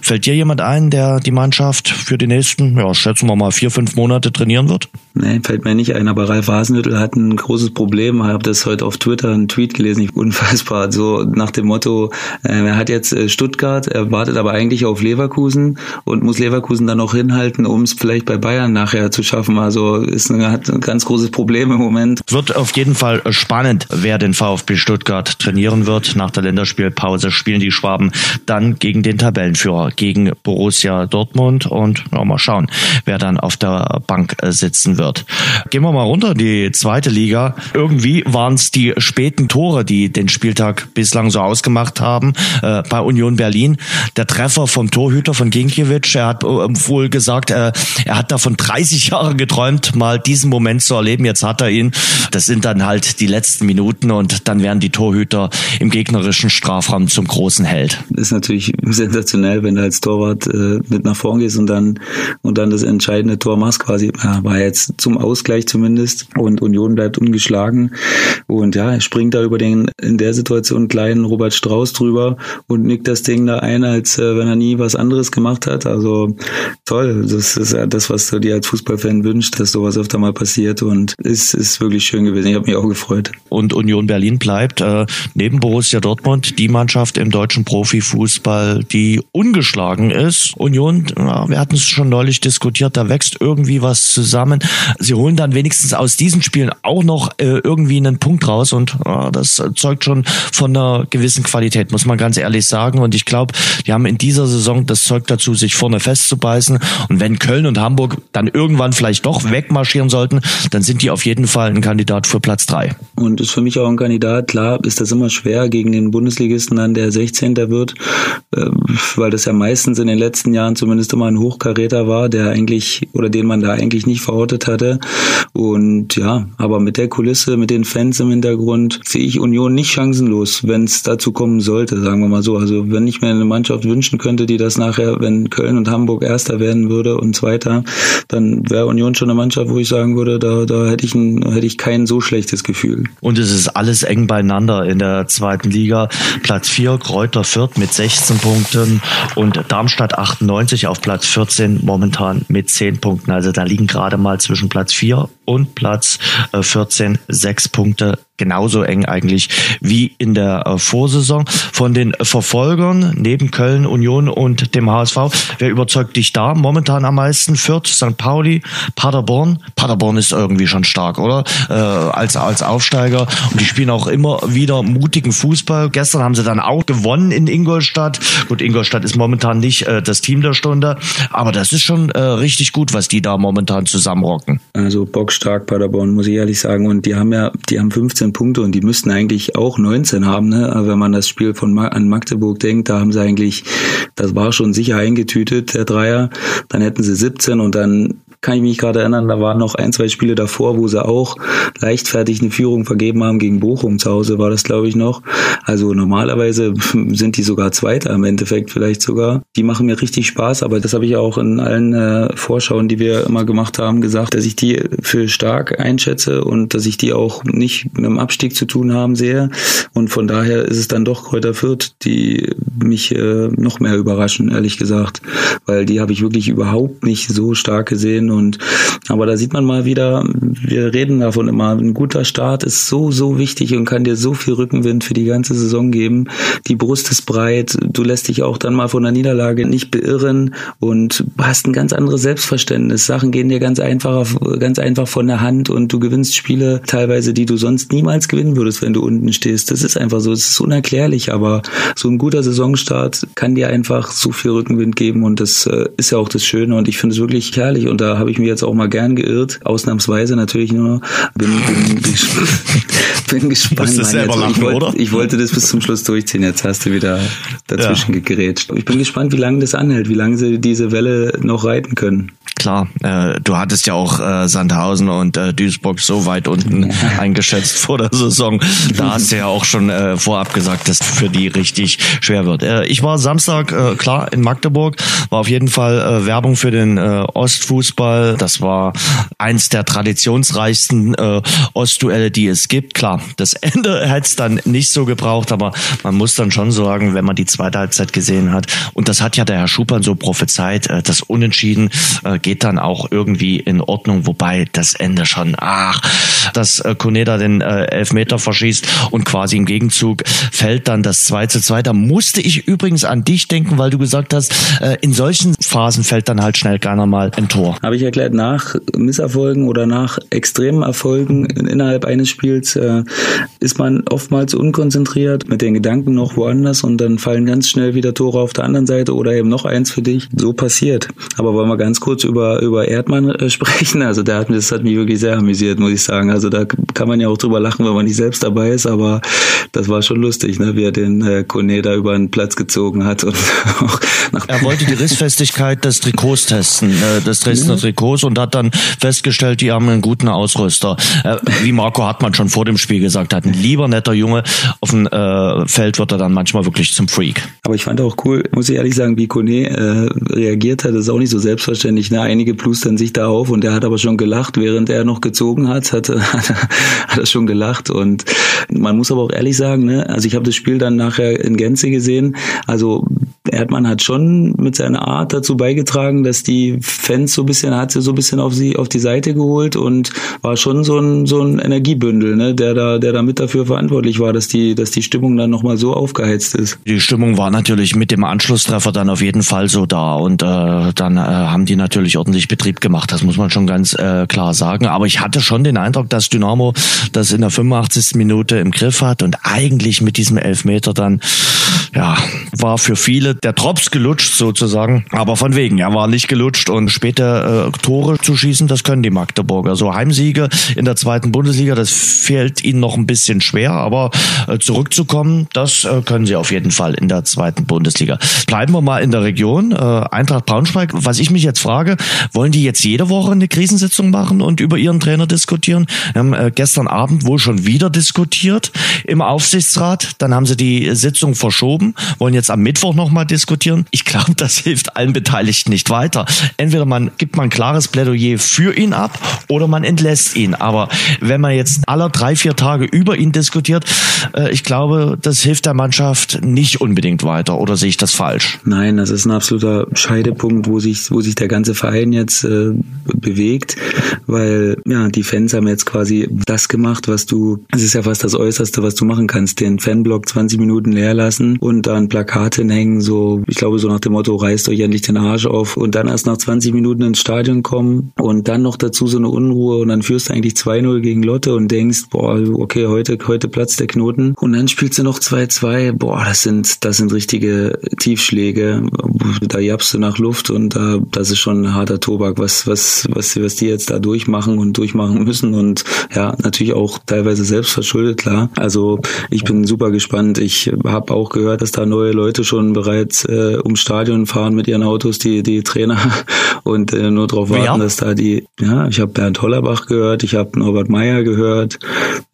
S2: Fällt dir jemand ein, der die Mannschaft für die nächsten, ja, schätzen wir mal vier, fünf Monate trainieren wird?
S3: Nein, fällt mir nicht ein, aber Ralf Hasenhüttl hat ein großes Problem. Ich habe das heute auf Twitter einen Tweet gelesen, unfassbar. So nach dem Motto, äh, er hat jetzt äh, Stuttgart, er wartet aber eigentlich auf Leverkusen und muss Leverkusen dann noch hinhalten, um es vielleicht bei Bayern nachher zu schaffen. Also ist ein, hat ein ganz großes Problem im Moment.
S2: Wird auf jeden Fall spannend, wer den VfB Stuttgart trainieren wird. Nach der Länderspielpause spielen die Schwaben dann gegen den Tabellenführer, gegen Borussia Dortmund und ja, mal schauen, wer dann auf der Bank sitzen wird. Gehen wir mal runter in die zweite Liga. Irgendwie waren es die späten Tore, die den Spieltag bislang so ausgemacht haben. Äh, bei Union Berlin der Treffer vom Torhüter von Ginkiewicz. Er hat äh, wohl gesagt, äh, er hat davon 30 *laughs* Jahre geträumt, mal diesen Moment zu erleben. Jetzt hat er ihn. Das sind dann halt die letzten Minuten und dann werden die Torhüter im gegnerischen Strafraum zum großen Held.
S3: Ist natürlich *laughs* sensationell, wenn du als Torwart äh, mit nach vorn gehst und dann und dann das entscheidende Tor machst quasi. Ja, war jetzt zum Ausgleich zumindest und Union bleibt ungeschlagen und ja, springt da über den in der Situation kleinen Robert Strauß drüber und nickt das Ding da ein, als äh, wenn er nie was anderes gemacht hat. Also toll, das ist ja das, was du dir als Fußballfan wünschst, dass sowas öfter mal passiert und ist ist wirklich schön gewesen. Ich habe mich auch gefreut.
S2: Und Union Berlin bleibt äh, neben Borussia Dortmund die Mannschaft im deutschen Profifußball, die ungeschlagen ist. Union, wir hatten es schon neulich diskutiert, da wächst irgendwie was zusammen. Sie holen dann wenigstens aus diesen Spielen auch noch äh, irgendwie einen Punkt raus und äh, das zeugt schon von einer gewissen Qualität, muss man ganz ehrlich sagen. Und ich glaube, die haben in dieser Saison das Zeug dazu, sich vorne festzubeißen. Und wenn Köln und Hamburg dann irgendwann vielleicht doch wegmarschieren sollten, dann sind die auf jeden Fall ein Kandidat für Platz drei.
S3: Und ist für mich auch ein Kandidat klar ist das immer schwer gegen den Bundesligisten dann, der 16. wird, äh, weil das ja meistens in den letzten Jahren zumindest immer ein Hochkaräter war, der eigentlich oder den man da eigentlich nicht verortet hatte. Und ja, aber mit der Kulisse, mit den Fans im Hintergrund sehe ich Union nicht chancenlos, wenn es dazu kommen sollte, sagen wir mal so. Also wenn ich mir eine Mannschaft wünschen könnte, die das nachher, wenn Köln und Hamburg Erster werden würde und Zweiter, dann wäre Union schon eine Mannschaft, wo ich sagen würde, da, da hätte ich ein, hätte ich kein so schlechtes Gefühl.
S2: Und es ist alles eng bei beieinander in der zweiten Liga. Platz 4 Kräuter Fürth mit 16 Punkten und Darmstadt 98 auf Platz 14 momentan mit 10 Punkten. Also da liegen gerade mal zwischen zwischen Platz 4 und Platz 14 äh, sechs Punkte genauso eng eigentlich wie in der äh, Vorsaison. Von den Verfolgern neben Köln, Union und dem HSV, wer überzeugt dich da momentan am meisten? Fürth, St. Pauli, Paderborn. Paderborn ist irgendwie schon stark, oder? Äh, als, als Aufsteiger. Und die spielen auch immer wieder mutigen Fußball. Gestern haben sie dann auch gewonnen in Ingolstadt. Gut, Ingolstadt ist momentan nicht äh, das Team der Stunde, aber das ist schon äh, richtig gut, was die da momentan zusammenrocken.
S3: Also bockstark Paderborn, muss ich ehrlich sagen. Und die haben ja, die haben 15 19 Punkte und die müssten eigentlich auch 19 haben. Ne? Aber wenn man das Spiel von Ma an Magdeburg denkt, da haben sie eigentlich, das war schon sicher eingetütet, der Dreier. Dann hätten sie 17 und dann kann ich mich gerade erinnern, da waren noch ein, zwei Spiele davor, wo sie auch leichtfertig eine Führung vergeben haben gegen Bochum zu Hause, war das glaube ich noch. Also normalerweise *laughs* sind die sogar Zweiter im Endeffekt vielleicht sogar. Die machen mir richtig Spaß, aber das habe ich auch in allen äh, Vorschauen, die wir immer gemacht haben, gesagt, dass ich die für stark einschätze und dass ich die auch nicht mit dem Abstieg zu tun haben sehe. Und von daher ist es dann doch Kräuter Fürth, die mich äh, noch mehr überraschen, ehrlich gesagt. Weil die habe ich wirklich überhaupt nicht so stark gesehen und aber da sieht man mal wieder, wir reden davon immer, ein guter Start ist so, so wichtig und kann dir so viel Rückenwind für die ganze Saison geben. Die Brust ist breit, du lässt dich auch dann mal von der Niederlage nicht beirren und hast ein ganz anderes Selbstverständnis. Sachen gehen dir ganz einfach, ganz einfach von der Hand und du gewinnst Spiele teilweise, die du sonst niemals gewinnen würdest, wenn du unten stehst. Das ist einfach so, es ist unerklärlich, aber so ein guter Saisonstart kann dir einfach so viel Rückenwind geben und das äh, ist ja auch das Schöne und ich finde es wirklich herrlich und da habe ich mich jetzt auch mal gern geirrt, ausnahmsweise natürlich nur. Bin, bin, bin gespannt.
S2: Du selber lachen,
S3: ich, wollte,
S2: oder?
S3: ich wollte das bis zum Schluss durchziehen. Jetzt hast du wieder dazwischen ja. gegrätscht. Ich bin gespannt, wie lange das anhält, wie lange sie diese Welle noch reiten können
S2: klar. Äh, du hattest ja auch äh, Sandhausen und äh, Duisburg so weit unten ja. *laughs* eingeschätzt vor der Saison. Da *laughs* hast du ja auch schon äh, vorab gesagt, dass für die richtig schwer wird. Äh, ich war Samstag äh, klar in Magdeburg, war auf jeden Fall äh, Werbung für den äh, Ostfußball. Das war eins der traditionsreichsten äh, Ostduelle, die es gibt. Klar, das Ende hätte es dann nicht so gebraucht, aber man muss dann schon sagen, wenn man die zweite Halbzeit gesehen hat, und das hat ja der Herr Schupan so prophezeit, äh, das Unentschieden äh, geht dann auch irgendwie in Ordnung, wobei das Ende schon, ach, dass äh, Koneda den äh, Elfmeter verschießt und quasi im Gegenzug fällt dann das 2 zu 2. Da musste ich übrigens an dich denken, weil du gesagt hast, äh, in solchen Phasen fällt dann halt schnell keiner mal ein Tor.
S3: Habe ich erklärt, nach Misserfolgen oder nach extremen Erfolgen innerhalb eines Spiels äh, ist man oftmals unkonzentriert mit den Gedanken noch woanders und dann fallen ganz schnell wieder Tore auf der anderen Seite oder eben noch eins für dich. So passiert. Aber wollen wir ganz kurz über über, Erdmann äh, sprechen. Also der hat, das hat mich wirklich sehr amüsiert, muss ich sagen. Also da kann man ja auch drüber lachen, wenn man nicht selbst dabei ist, aber das war schon lustig, ne, wie er den äh, Kone da über den Platz gezogen hat. Und *laughs* auch
S2: nach er wollte die Rissfestigkeit des Trikots testen, äh, des Dresdner ja. Trikots und hat dann festgestellt, die haben einen guten Ausrüster. Äh, wie Marco Hartmann schon vor dem Spiel gesagt hat, ein lieber netter Junge. Auf dem äh, Feld wird er dann manchmal wirklich zum Freak.
S3: Aber ich fand auch cool, muss ich ehrlich sagen, wie Kone äh, reagiert hat. Das ist auch nicht so selbstverständlich. Ne? Einige plustern sich da auf und er hat aber schon gelacht, während er noch gezogen hat, hat, hat, *laughs* hat er schon gelacht. Und man muss aber auch ehrlich sagen, ne, also ich habe das Spiel dann nachher in Gänze gesehen. Also Erdmann hat schon mit seiner Art dazu beigetragen, dass die Fans so ein bisschen, hat sie so ein bisschen auf sie, auf die Seite geholt und war schon so ein, so ein Energiebündel, ne, der da, der da mit dafür verantwortlich war, dass die, dass die Stimmung dann nochmal so aufgeheizt ist.
S2: Die Stimmung war natürlich mit dem Anschlusstreffer dann auf jeden Fall so da und äh, dann äh, haben die natürlich ordentlich Betrieb gemacht, das muss man schon ganz äh, klar sagen. Aber ich hatte schon den Eindruck, dass Dynamo das in der 85. Minute im Griff hat und eigentlich mit diesem Elfmeter dann, ja, war für viele der Drops gelutscht sozusagen. Aber von wegen, er war nicht gelutscht und später äh, Tore zu schießen, das können die Magdeburger. So Heimsiege in der zweiten Bundesliga, das fehlt ihnen noch ein bisschen schwer, aber äh, zurückzukommen, das äh, können sie auf jeden Fall in der zweiten Bundesliga. Bleiben wir mal in der Region. Äh, Eintracht Braunschweig, was ich mich jetzt frage, wollen die jetzt jede Woche eine Krisensitzung machen und über ihren Trainer diskutieren? Wir haben gestern Abend wohl schon wieder diskutiert im Aufsichtsrat. Dann haben sie die Sitzung verschoben, wollen jetzt am Mittwoch nochmal diskutieren. Ich glaube, das hilft allen Beteiligten nicht weiter. Entweder man gibt man ein klares Plädoyer für ihn ab oder man entlässt ihn. Aber wenn man jetzt alle drei, vier Tage über ihn diskutiert, äh, ich glaube, das hilft der Mannschaft nicht unbedingt weiter. Oder sehe ich das falsch?
S3: Nein, das ist ein absoluter Scheidepunkt, wo sich, wo sich der ganze Verein jetzt äh, bewegt, weil ja die Fans haben jetzt quasi das gemacht, was du, es ist ja fast das Äußerste, was du machen kannst, den Fanblock 20 Minuten leer lassen und dann Plakate hängen, so ich glaube so nach dem Motto reißt euch endlich den Arsch auf und dann erst nach 20 Minuten ins Stadion kommen und dann noch dazu so eine Unruhe und dann führst du eigentlich 2-0 gegen Lotte und denkst, boah, okay, heute heute platzt der Knoten und dann spielst du noch 2-2, boah, das sind das sind richtige Tiefschläge, da japst du nach Luft und da das ist schon ein harter Tobak, was was was was die jetzt da durchmachen und durchmachen müssen und ja, natürlich auch teilweise selbst verschuldet, klar. Also ich bin super gespannt. Ich habe auch gehört, dass da neue Leute schon bereits äh, ums Stadion fahren mit ihren Autos, die die Trainer *laughs* und äh, nur darauf warten, ja. dass da die ja, ich habe Bernd Hollerbach gehört, ich habe Norbert Meyer gehört,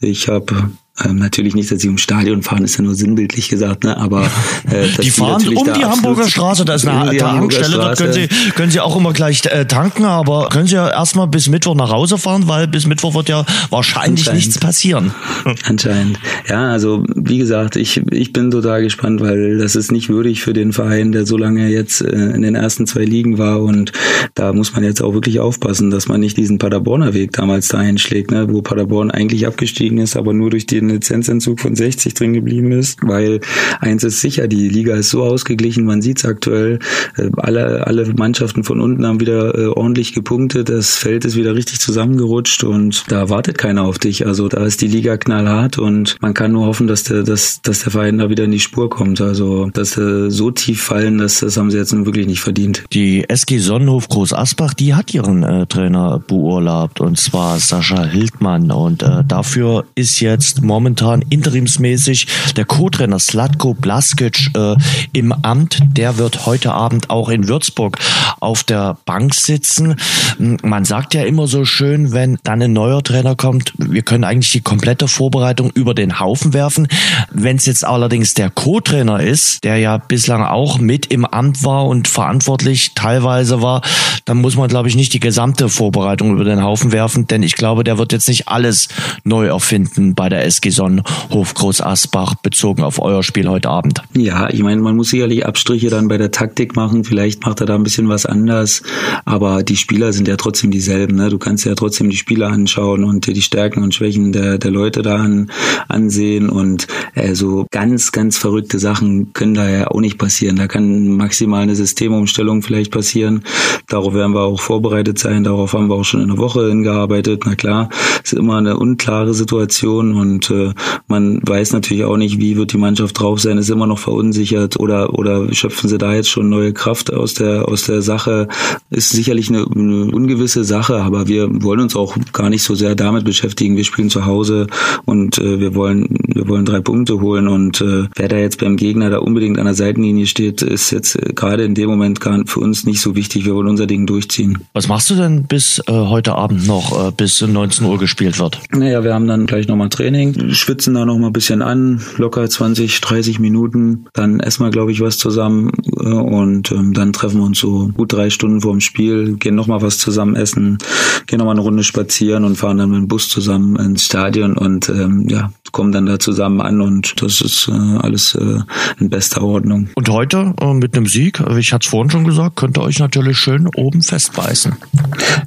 S3: ich habe ähm, natürlich nicht, dass sie ums Stadion fahren, ist ja nur sinnbildlich gesagt, ne? Aber
S2: äh, die fahren um die Hamburger Straße, da ist eine Tankstelle, dort können sie, können sie auch immer gleich äh, tanken, aber können sie ja erstmal bis Mittwoch nach Hause fahren, weil bis Mittwoch wird ja wahrscheinlich nichts passieren. *laughs*
S3: Anscheinend. Ja, also wie gesagt, ich, ich bin total gespannt, weil das ist nicht würdig für den Verein, der so lange jetzt äh, in den ersten zwei Ligen war und da muss man jetzt auch wirklich aufpassen, dass man nicht diesen Paderborner Weg damals da einschlägt, ne? wo Paderborn eigentlich abgestiegen ist, aber nur durch den Lizenzentzug von 60 drin geblieben ist, weil eins ist sicher, die Liga ist so ausgeglichen, man sieht es aktuell, äh, alle, alle Mannschaften von unten haben wieder äh, ordentlich gepunktet, das Feld ist wieder richtig zusammengerutscht und da wartet keiner auf dich. Also da ist die Liga knallhart und man kann nur hoffen, dass der, dass, dass der Verein da wieder in die Spur kommt. Also dass sie so tief fallen, das, das haben sie jetzt nun wirklich nicht verdient.
S2: Die SG Sonnenhof Groß Asbach, die hat ihren äh, Trainer beurlaubt und zwar Sascha Hildmann und äh, dafür ist jetzt momentan interimsmäßig der Co-Trainer Slatko Blaskic äh, im Amt. Der wird heute Abend auch in Würzburg auf der Bank sitzen. Man sagt ja immer so schön, wenn dann ein neuer Trainer kommt, wir können eigentlich die komplette Vorbereitung über den Haufen werfen. Wenn es jetzt allerdings der Co-Trainer ist, der ja bislang auch mit im Amt war und verantwortlich teilweise war, dann muss man, glaube ich, nicht die gesamte Vorbereitung über den Haufen werfen, denn ich glaube, der wird jetzt nicht alles neu erfinden bei der SG Sonnenhof Groß Asbach bezogen auf euer Spiel heute Abend.
S3: Ja, ich meine, man muss sicherlich Abstriche dann bei der Taktik machen. Vielleicht macht er da ein bisschen was anders, aber die Spieler sind ja trotzdem dieselben. Ne? Du kannst ja trotzdem die Spieler anschauen und dir die Stärken und Schwächen der, der Leute da an, ansehen und äh, so ganz, ganz verrückte Sachen können da ja auch nicht passieren. Da kann maximal eine Systemumstellung vielleicht passieren. Darauf werden wir auch vorbereitet sein. Darauf haben wir auch schon in der Woche hingearbeitet. Na klar, ist immer eine unklare Situation und äh, man weiß natürlich auch nicht, wie wird die Mannschaft drauf sein, ist immer noch verunsichert oder oder schöpfen sie da jetzt schon neue Kraft aus der aus der Sache. Ist sicherlich eine, eine ungewisse Sache, aber wir wollen uns auch gar nicht so sehr damit beschäftigen. Wir spielen zu Hause und äh, wir wollen wir wollen drei Punkte holen und äh, wer da jetzt beim Gegner da unbedingt an der Seitenlinie steht, ist jetzt äh, gerade in dem Moment gar für uns nicht so wichtig. Wir wollen unser Ding durchziehen.
S2: Was machst du denn bis äh, heute Abend noch, äh, bis 19 Uhr gespielt wird?
S3: Naja, wir haben dann gleich nochmal Training, schwitzen da noch mal ein bisschen an, locker 20, 30 Minuten. Dann essen wir, glaube ich, was zusammen äh, und ähm, dann treffen wir uns so gut drei Stunden vor dem Spiel, gehen nochmal was zusammen essen, gehen nochmal eine Runde spazieren und fahren dann mit dem Bus zusammen ins Stadion und ähm, ja, kommen dann da zusammen an und das ist äh, alles äh, in bester Ordnung.
S2: Und heute äh, mit einem Sieg, ich hatte es vorhin schon gesagt, könnt ihr euch natürlich schön oben festbeißen.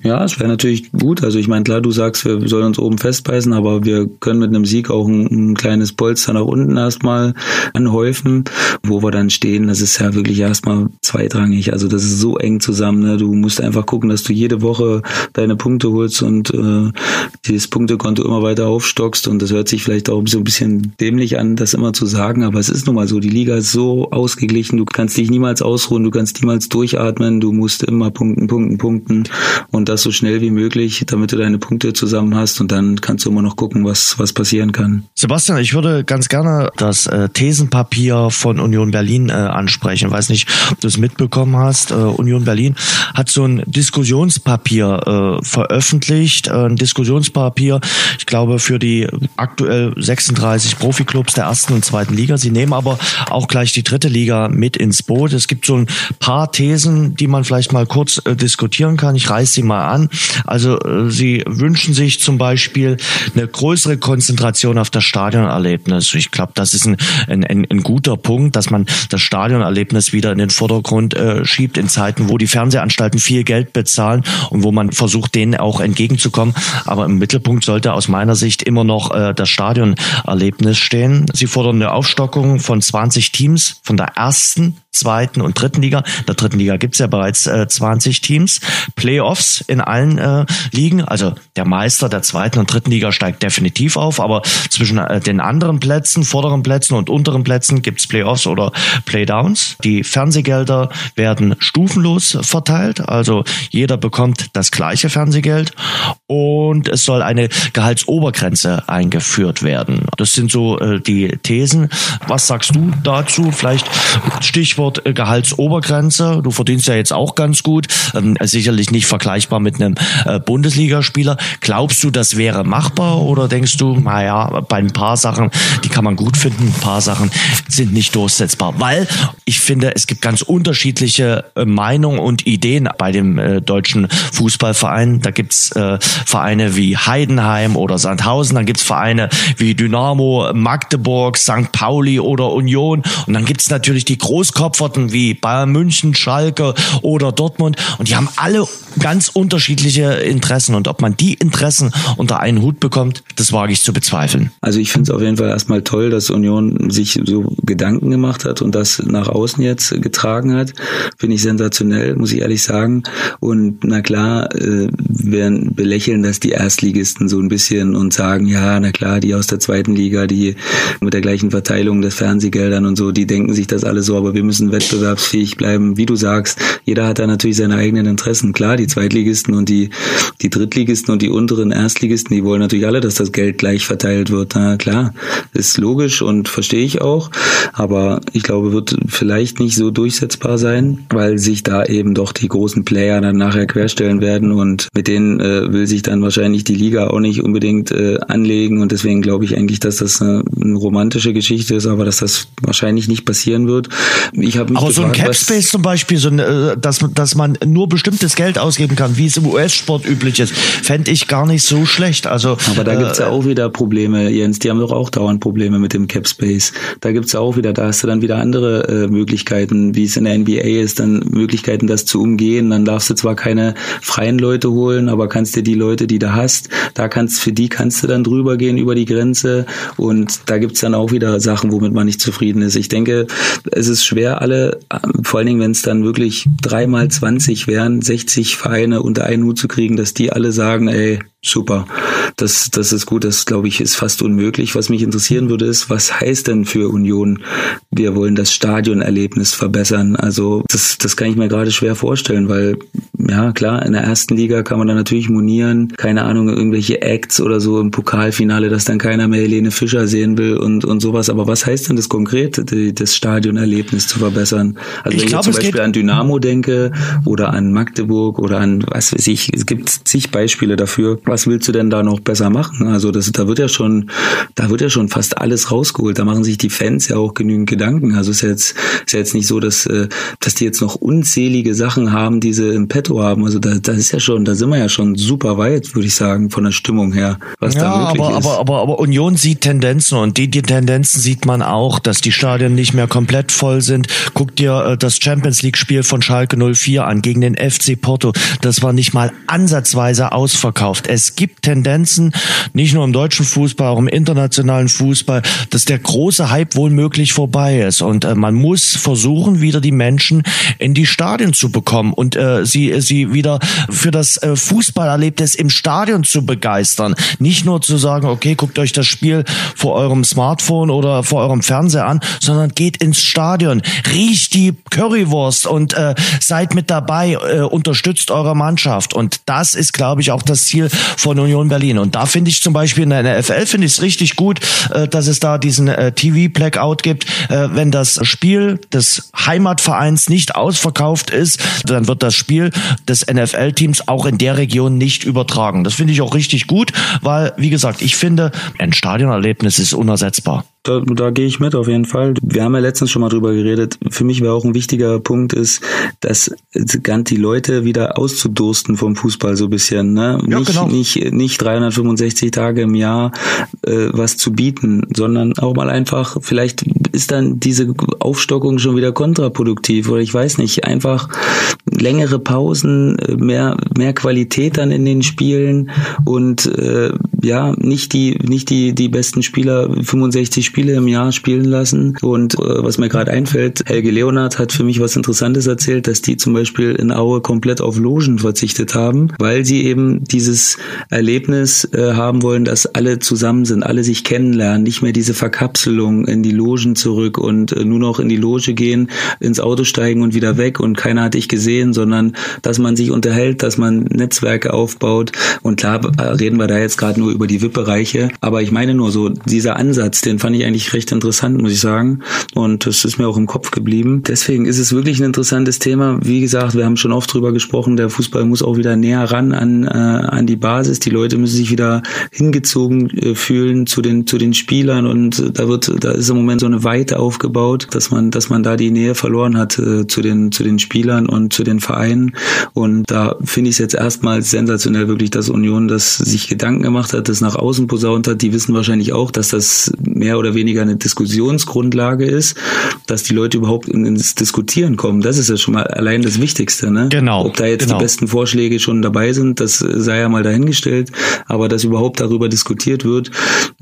S3: Ja, es wäre natürlich gut. Also ich meine, klar, du sagst, wir sollen uns oben festbeißen, aber wir können mit einem Sieg auch ein, ein kleines Polster nach unten erstmal anhäufen, wo wir dann stehen. Das ist ja wirklich erstmal zweitrangig. Also das ist so eng zusammen. Ne? Du musst einfach gucken, dass du jede Woche deine Punkte holst und äh, dieses Punktekonto immer weiter aufstockst. Und das hört sich vielleicht auch so ein bisschen dämlich an, das immer zu sagen, aber es ist nun mal so. Die Liga ist so ausgeglichen. Du kannst dich niemals ausruhen, du kannst niemals durchatmen. Du musst immer punkten, punkten, punkten und das so schnell wie möglich, damit du deine Punkte zusammen hast und dann kannst du immer noch gucken, was, was passieren kann.
S2: Sebastian, ich würde ganz gerne das äh, Thesenpapier von Union Berlin äh, ansprechen. Weiß nicht, ob du es mitbekommen hast. Äh, Union Berlin hat so ein Diskussionspapier äh, veröffentlicht, äh, ein Diskussionspapier, ich glaube, für die aktuell 36 Profiklubs der ersten und zweiten Liga. Sie nehmen aber auch gleich die dritte Liga mit ins Boot. Es gibt so ein paar Thesen, die man vielleicht mal kurz äh, diskutieren kann. Ich reiße sie mal an. Also sie wünschen sich zum Beispiel eine größere Konzentration Konzentration auf das Stadionerlebnis. Ich glaube, das ist ein, ein, ein, guter Punkt, dass man das Stadionerlebnis wieder in den Vordergrund äh, schiebt in Zeiten, wo die Fernsehanstalten viel Geld bezahlen und wo man versucht, denen auch entgegenzukommen. Aber im Mittelpunkt sollte aus meiner Sicht immer noch äh, das Stadionerlebnis stehen. Sie fordern eine Aufstockung von 20 Teams von der ersten zweiten und dritten Liga. In der dritten Liga gibt's ja bereits äh, 20 Teams. Playoffs in allen äh, Ligen. Also der Meister der zweiten und dritten Liga steigt definitiv auf, aber zwischen äh, den anderen Plätzen, vorderen Plätzen und unteren Plätzen gibt's Playoffs oder Playdowns. Die Fernsehgelder werden stufenlos verteilt. Also jeder bekommt das gleiche Fernsehgeld und es soll eine Gehaltsobergrenze eingeführt werden. Das sind so äh, die Thesen. Was sagst du dazu? Vielleicht Stichwort Stichwort äh, Gehaltsobergrenze. Du verdienst ja jetzt auch ganz gut, ähm, sicherlich nicht vergleichbar mit einem äh, Bundesligaspieler. Glaubst du, das wäre machbar oder denkst du, naja, bei ein paar Sachen, die kann man gut finden, ein paar Sachen sind nicht durchsetzbar? Weil ich finde, es gibt ganz unterschiedliche äh, Meinungen und Ideen bei dem äh, deutschen Fußballverein. Da gibt's äh, Vereine wie Heidenheim oder Sandhausen, dann gibt's Vereine wie Dynamo, Magdeburg, St. Pauli oder Union und dann gibt's natürlich die Großkopf Topferten wie Bayern München, Schalke oder Dortmund. Und die haben alle ganz unterschiedliche Interessen. Und ob man die Interessen unter einen Hut bekommt, das wage ich zu bezweifeln.
S3: Also ich finde es auf jeden Fall erstmal toll, dass Union sich so Gedanken gemacht hat und das nach außen jetzt getragen hat. Finde ich sensationell, muss ich ehrlich sagen. Und na klar, äh, werden belächeln das die Erstligisten so ein bisschen und sagen, ja, na klar, die aus der zweiten Liga, die mit der gleichen Verteilung des Fernsehgeldern und so, die denken sich das alles so, aber wir müssen müssen wettbewerbsfähig bleiben. Wie du sagst, jeder hat da natürlich seine eigenen Interessen. Klar, die Zweitligisten und die, die Drittligisten und die unteren Erstligisten, die wollen natürlich alle, dass das Geld gleich verteilt wird. Na klar, ist logisch und verstehe ich auch. Aber ich glaube, wird vielleicht nicht so durchsetzbar sein, weil sich da eben doch die großen Player dann nachher querstellen werden und mit denen äh, will sich dann wahrscheinlich die Liga auch nicht unbedingt äh, anlegen und deswegen glaube ich eigentlich, dass das eine, eine romantische Geschichte ist, aber dass das wahrscheinlich nicht passieren wird. Ich
S2: habe mich Aber gefragt, so ein Capspace zum Beispiel, so ein, äh, dass, dass man nur bestimmtes Geld ausgeben kann, wie es im US-Sport üblich ist, fände ich gar nicht so schlecht. Also,
S3: Aber da äh, gibt's ja auch wieder Probleme, Jens. Die haben doch auch dauernd Probleme mit dem Capspace. Da gibt's ja auch wieder, da hast du dann wieder andere äh, Möglichkeiten, wie es in der NBA ist, dann Möglichkeiten, das zu umgehen. Dann darfst du zwar keine freien Leute holen, aber kannst dir die Leute, die du hast, da kannst für die kannst du dann drüber gehen über die Grenze. Und da gibt's dann auch wieder Sachen, womit man nicht zufrieden ist. Ich denke, es ist schwer, alle, vor allen Dingen, wenn es dann wirklich dreimal 20 wären, 60 Vereine unter einen Hut zu kriegen, dass die alle sagen, ey, super. Das, das ist gut. Das, glaube ich, ist fast unmöglich. Was mich interessieren würde, ist, was heißt denn für Union, wir wollen das Stadionerlebnis verbessern? Also, das, das kann ich mir gerade schwer vorstellen, weil, ja, klar, in der ersten Liga kann man dann natürlich monieren, keine Ahnung, irgendwelche Acts oder so im Pokalfinale, dass dann keiner mehr Helene Fischer sehen will und, und sowas. Aber was heißt denn das konkret, das Stadionerlebnis zu verbessern? Also, ich wenn glaub, ich zum Beispiel an Dynamo denke oder an Magdeburg oder an, was weiß ich, es gibt zig Beispiele dafür, was willst du denn da noch besser machen? Also das, da wird ja schon, da wird ja schon fast alles rausgeholt. Da machen sich die Fans ja auch genügend Gedanken. Also es ist jetzt, ist ja jetzt nicht so, dass, äh, dass die jetzt noch unzählige Sachen haben, die sie im Petto haben. Also da, das ist ja schon, da sind wir ja schon super weit, würde ich sagen, von der Stimmung her, was ja, da möglich
S2: aber,
S3: ist.
S2: Aber, aber, aber Union sieht Tendenzen und die, die Tendenzen sieht man auch, dass die Stadien nicht mehr komplett voll sind. Guck dir äh, das Champions League Spiel von Schalke 04 an gegen den FC Porto. Das war nicht mal ansatzweise ausverkauft. Es gibt Tendenzen, nicht nur im deutschen Fußball, auch im internationalen Fußball, dass der große Hype wohl möglich vorbei ist. Und äh, man muss versuchen, wieder die Menschen in die Stadien zu bekommen und äh, sie, sie wieder für das äh, Fußballerlebnis im Stadion zu begeistern. Nicht nur zu sagen, okay, guckt euch das Spiel vor eurem Smartphone oder vor eurem Fernseher an, sondern geht ins Stadion, riecht die Currywurst und äh, seid mit dabei, äh, unterstützt eure Mannschaft. Und das ist, glaube ich, auch das Ziel von Union Berlin. Und da finde ich zum Beispiel in der NFL finde ich es richtig gut, äh, dass es da diesen äh, TV-Blackout gibt. Äh, wenn das Spiel des Heimatvereins nicht ausverkauft ist, dann wird das Spiel des NFL-Teams auch in der Region nicht übertragen. Das finde ich auch richtig gut, weil, wie gesagt, ich finde, ein Stadionerlebnis ist unersetzbar.
S3: Da, da gehe ich mit auf jeden Fall. Wir haben ja letztens schon mal drüber geredet. Für mich wäre auch ein wichtiger Punkt ist, dass ganz die Leute wieder auszudursten vom Fußball so ein bisschen. Ne? Ja, nicht, genau. nicht, nicht 365 Tage im Jahr äh, was zu bieten, sondern auch mal einfach, vielleicht ist dann diese Aufstockung schon wieder kontraproduktiv oder ich weiß nicht, einfach längere Pausen, mehr, mehr Qualität dann in den Spielen und äh, ja, nicht die, nicht die, die besten Spieler 65 Spiele im Jahr spielen lassen. Und äh, was mir gerade einfällt, Helge Leonard hat für mich was Interessantes erzählt, dass die zum Beispiel in Aue komplett auf Logen verzichtet haben, weil sie eben dieses Erlebnis äh, haben wollen, dass alle zusammen sind, alle sich kennenlernen, nicht mehr diese Verkapselung in die Logen zurück und äh, nur noch in die Loge gehen, ins Auto steigen und wieder weg und keiner hat dich gesehen, sondern dass man sich unterhält, dass man Netzwerke aufbaut. Und klar reden wir da jetzt gerade nur über die VIP-Bereiche, aber ich meine nur so, dieser Ansatz, den fand ich eigentlich recht interessant, muss ich sagen. Und das ist mir auch im Kopf geblieben. Deswegen ist es wirklich ein interessantes Thema. Wie gesagt, wir haben schon oft drüber gesprochen, der Fußball muss auch wieder näher ran an, äh, an die Basis. Die Leute müssen sich wieder hingezogen äh, fühlen zu den, zu den Spielern und da wird, da ist im Moment so eine Weite aufgebaut, dass man, dass man da die Nähe verloren hat äh, zu den, zu den Spielern und zu den Vereinen. Und da finde ich es jetzt erstmal sensationell wirklich, dass Union das sich Gedanken gemacht hat, das nach außen posaunt hat. Die wissen wahrscheinlich auch, dass das mehr oder weniger eine Diskussionsgrundlage ist, dass die Leute überhaupt ins Diskutieren kommen. Das ist ja schon mal allein das Wichtigste. Ne?
S2: Genau.
S3: Ob da jetzt
S2: genau.
S3: die besten Vorschläge schon dabei sind, das sei ja mal dahingestellt. Aber dass überhaupt darüber diskutiert wird,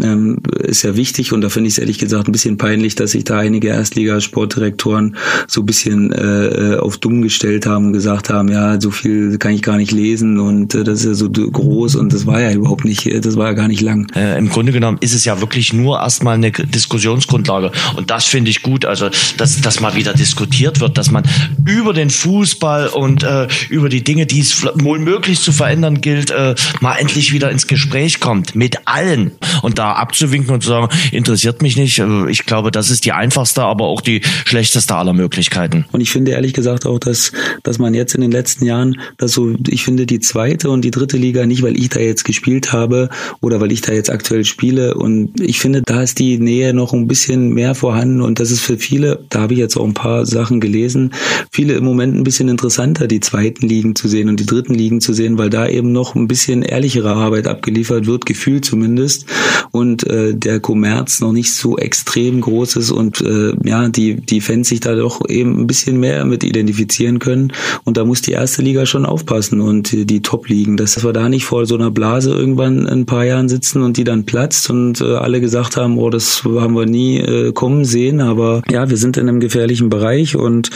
S3: ähm, ist ja wichtig. Und da finde ich es ehrlich gesagt ein bisschen peinlich, dass sich da einige Erstligasportdirektoren so ein bisschen äh, auf dumm gestellt haben und gesagt haben, ja, so viel kann ich gar nicht lesen und äh, das ist ja so groß und das war ja überhaupt nicht, das war ja gar nicht lang.
S2: Äh, Im Grunde genommen ist es ja wirklich nur erstmal eine Diskussionsgrundlage. Und das finde ich gut, also dass, dass mal wieder diskutiert wird, dass man über den Fußball und äh, über die Dinge, die es wohl möglich zu verändern gilt, äh, mal endlich wieder ins Gespräch kommt mit allen. Und da abzuwinken und zu sagen, interessiert mich nicht, äh, ich glaube, das ist die einfachste, aber auch die schlechteste aller Möglichkeiten.
S3: Und ich finde ehrlich gesagt auch, dass, dass man jetzt in den letzten Jahren, dass so, ich finde die zweite und die dritte Liga nicht, weil ich da jetzt gespielt habe oder weil ich da jetzt aktuell spiele. Und ich finde, da ist die Nähe noch ein bisschen mehr vorhanden und das ist für viele, da habe ich jetzt auch ein paar Sachen gelesen, viele im Moment ein bisschen interessanter, die zweiten Ligen zu sehen und die dritten Ligen zu sehen, weil da eben noch ein bisschen ehrlichere Arbeit abgeliefert wird, gefühlt zumindest, und äh, der Kommerz noch nicht so extrem groß ist und äh, ja, die, die Fans sich da doch eben ein bisschen mehr mit identifizieren können. Und da muss die erste Liga schon aufpassen und die, die Top-Ligen, dass wir da nicht vor so einer Blase irgendwann in ein paar Jahren sitzen und die dann platzt und äh, alle gesagt haben, oh, das haben wir nie äh, kommen sehen, aber ja, wir sind in einem gefährlichen Bereich und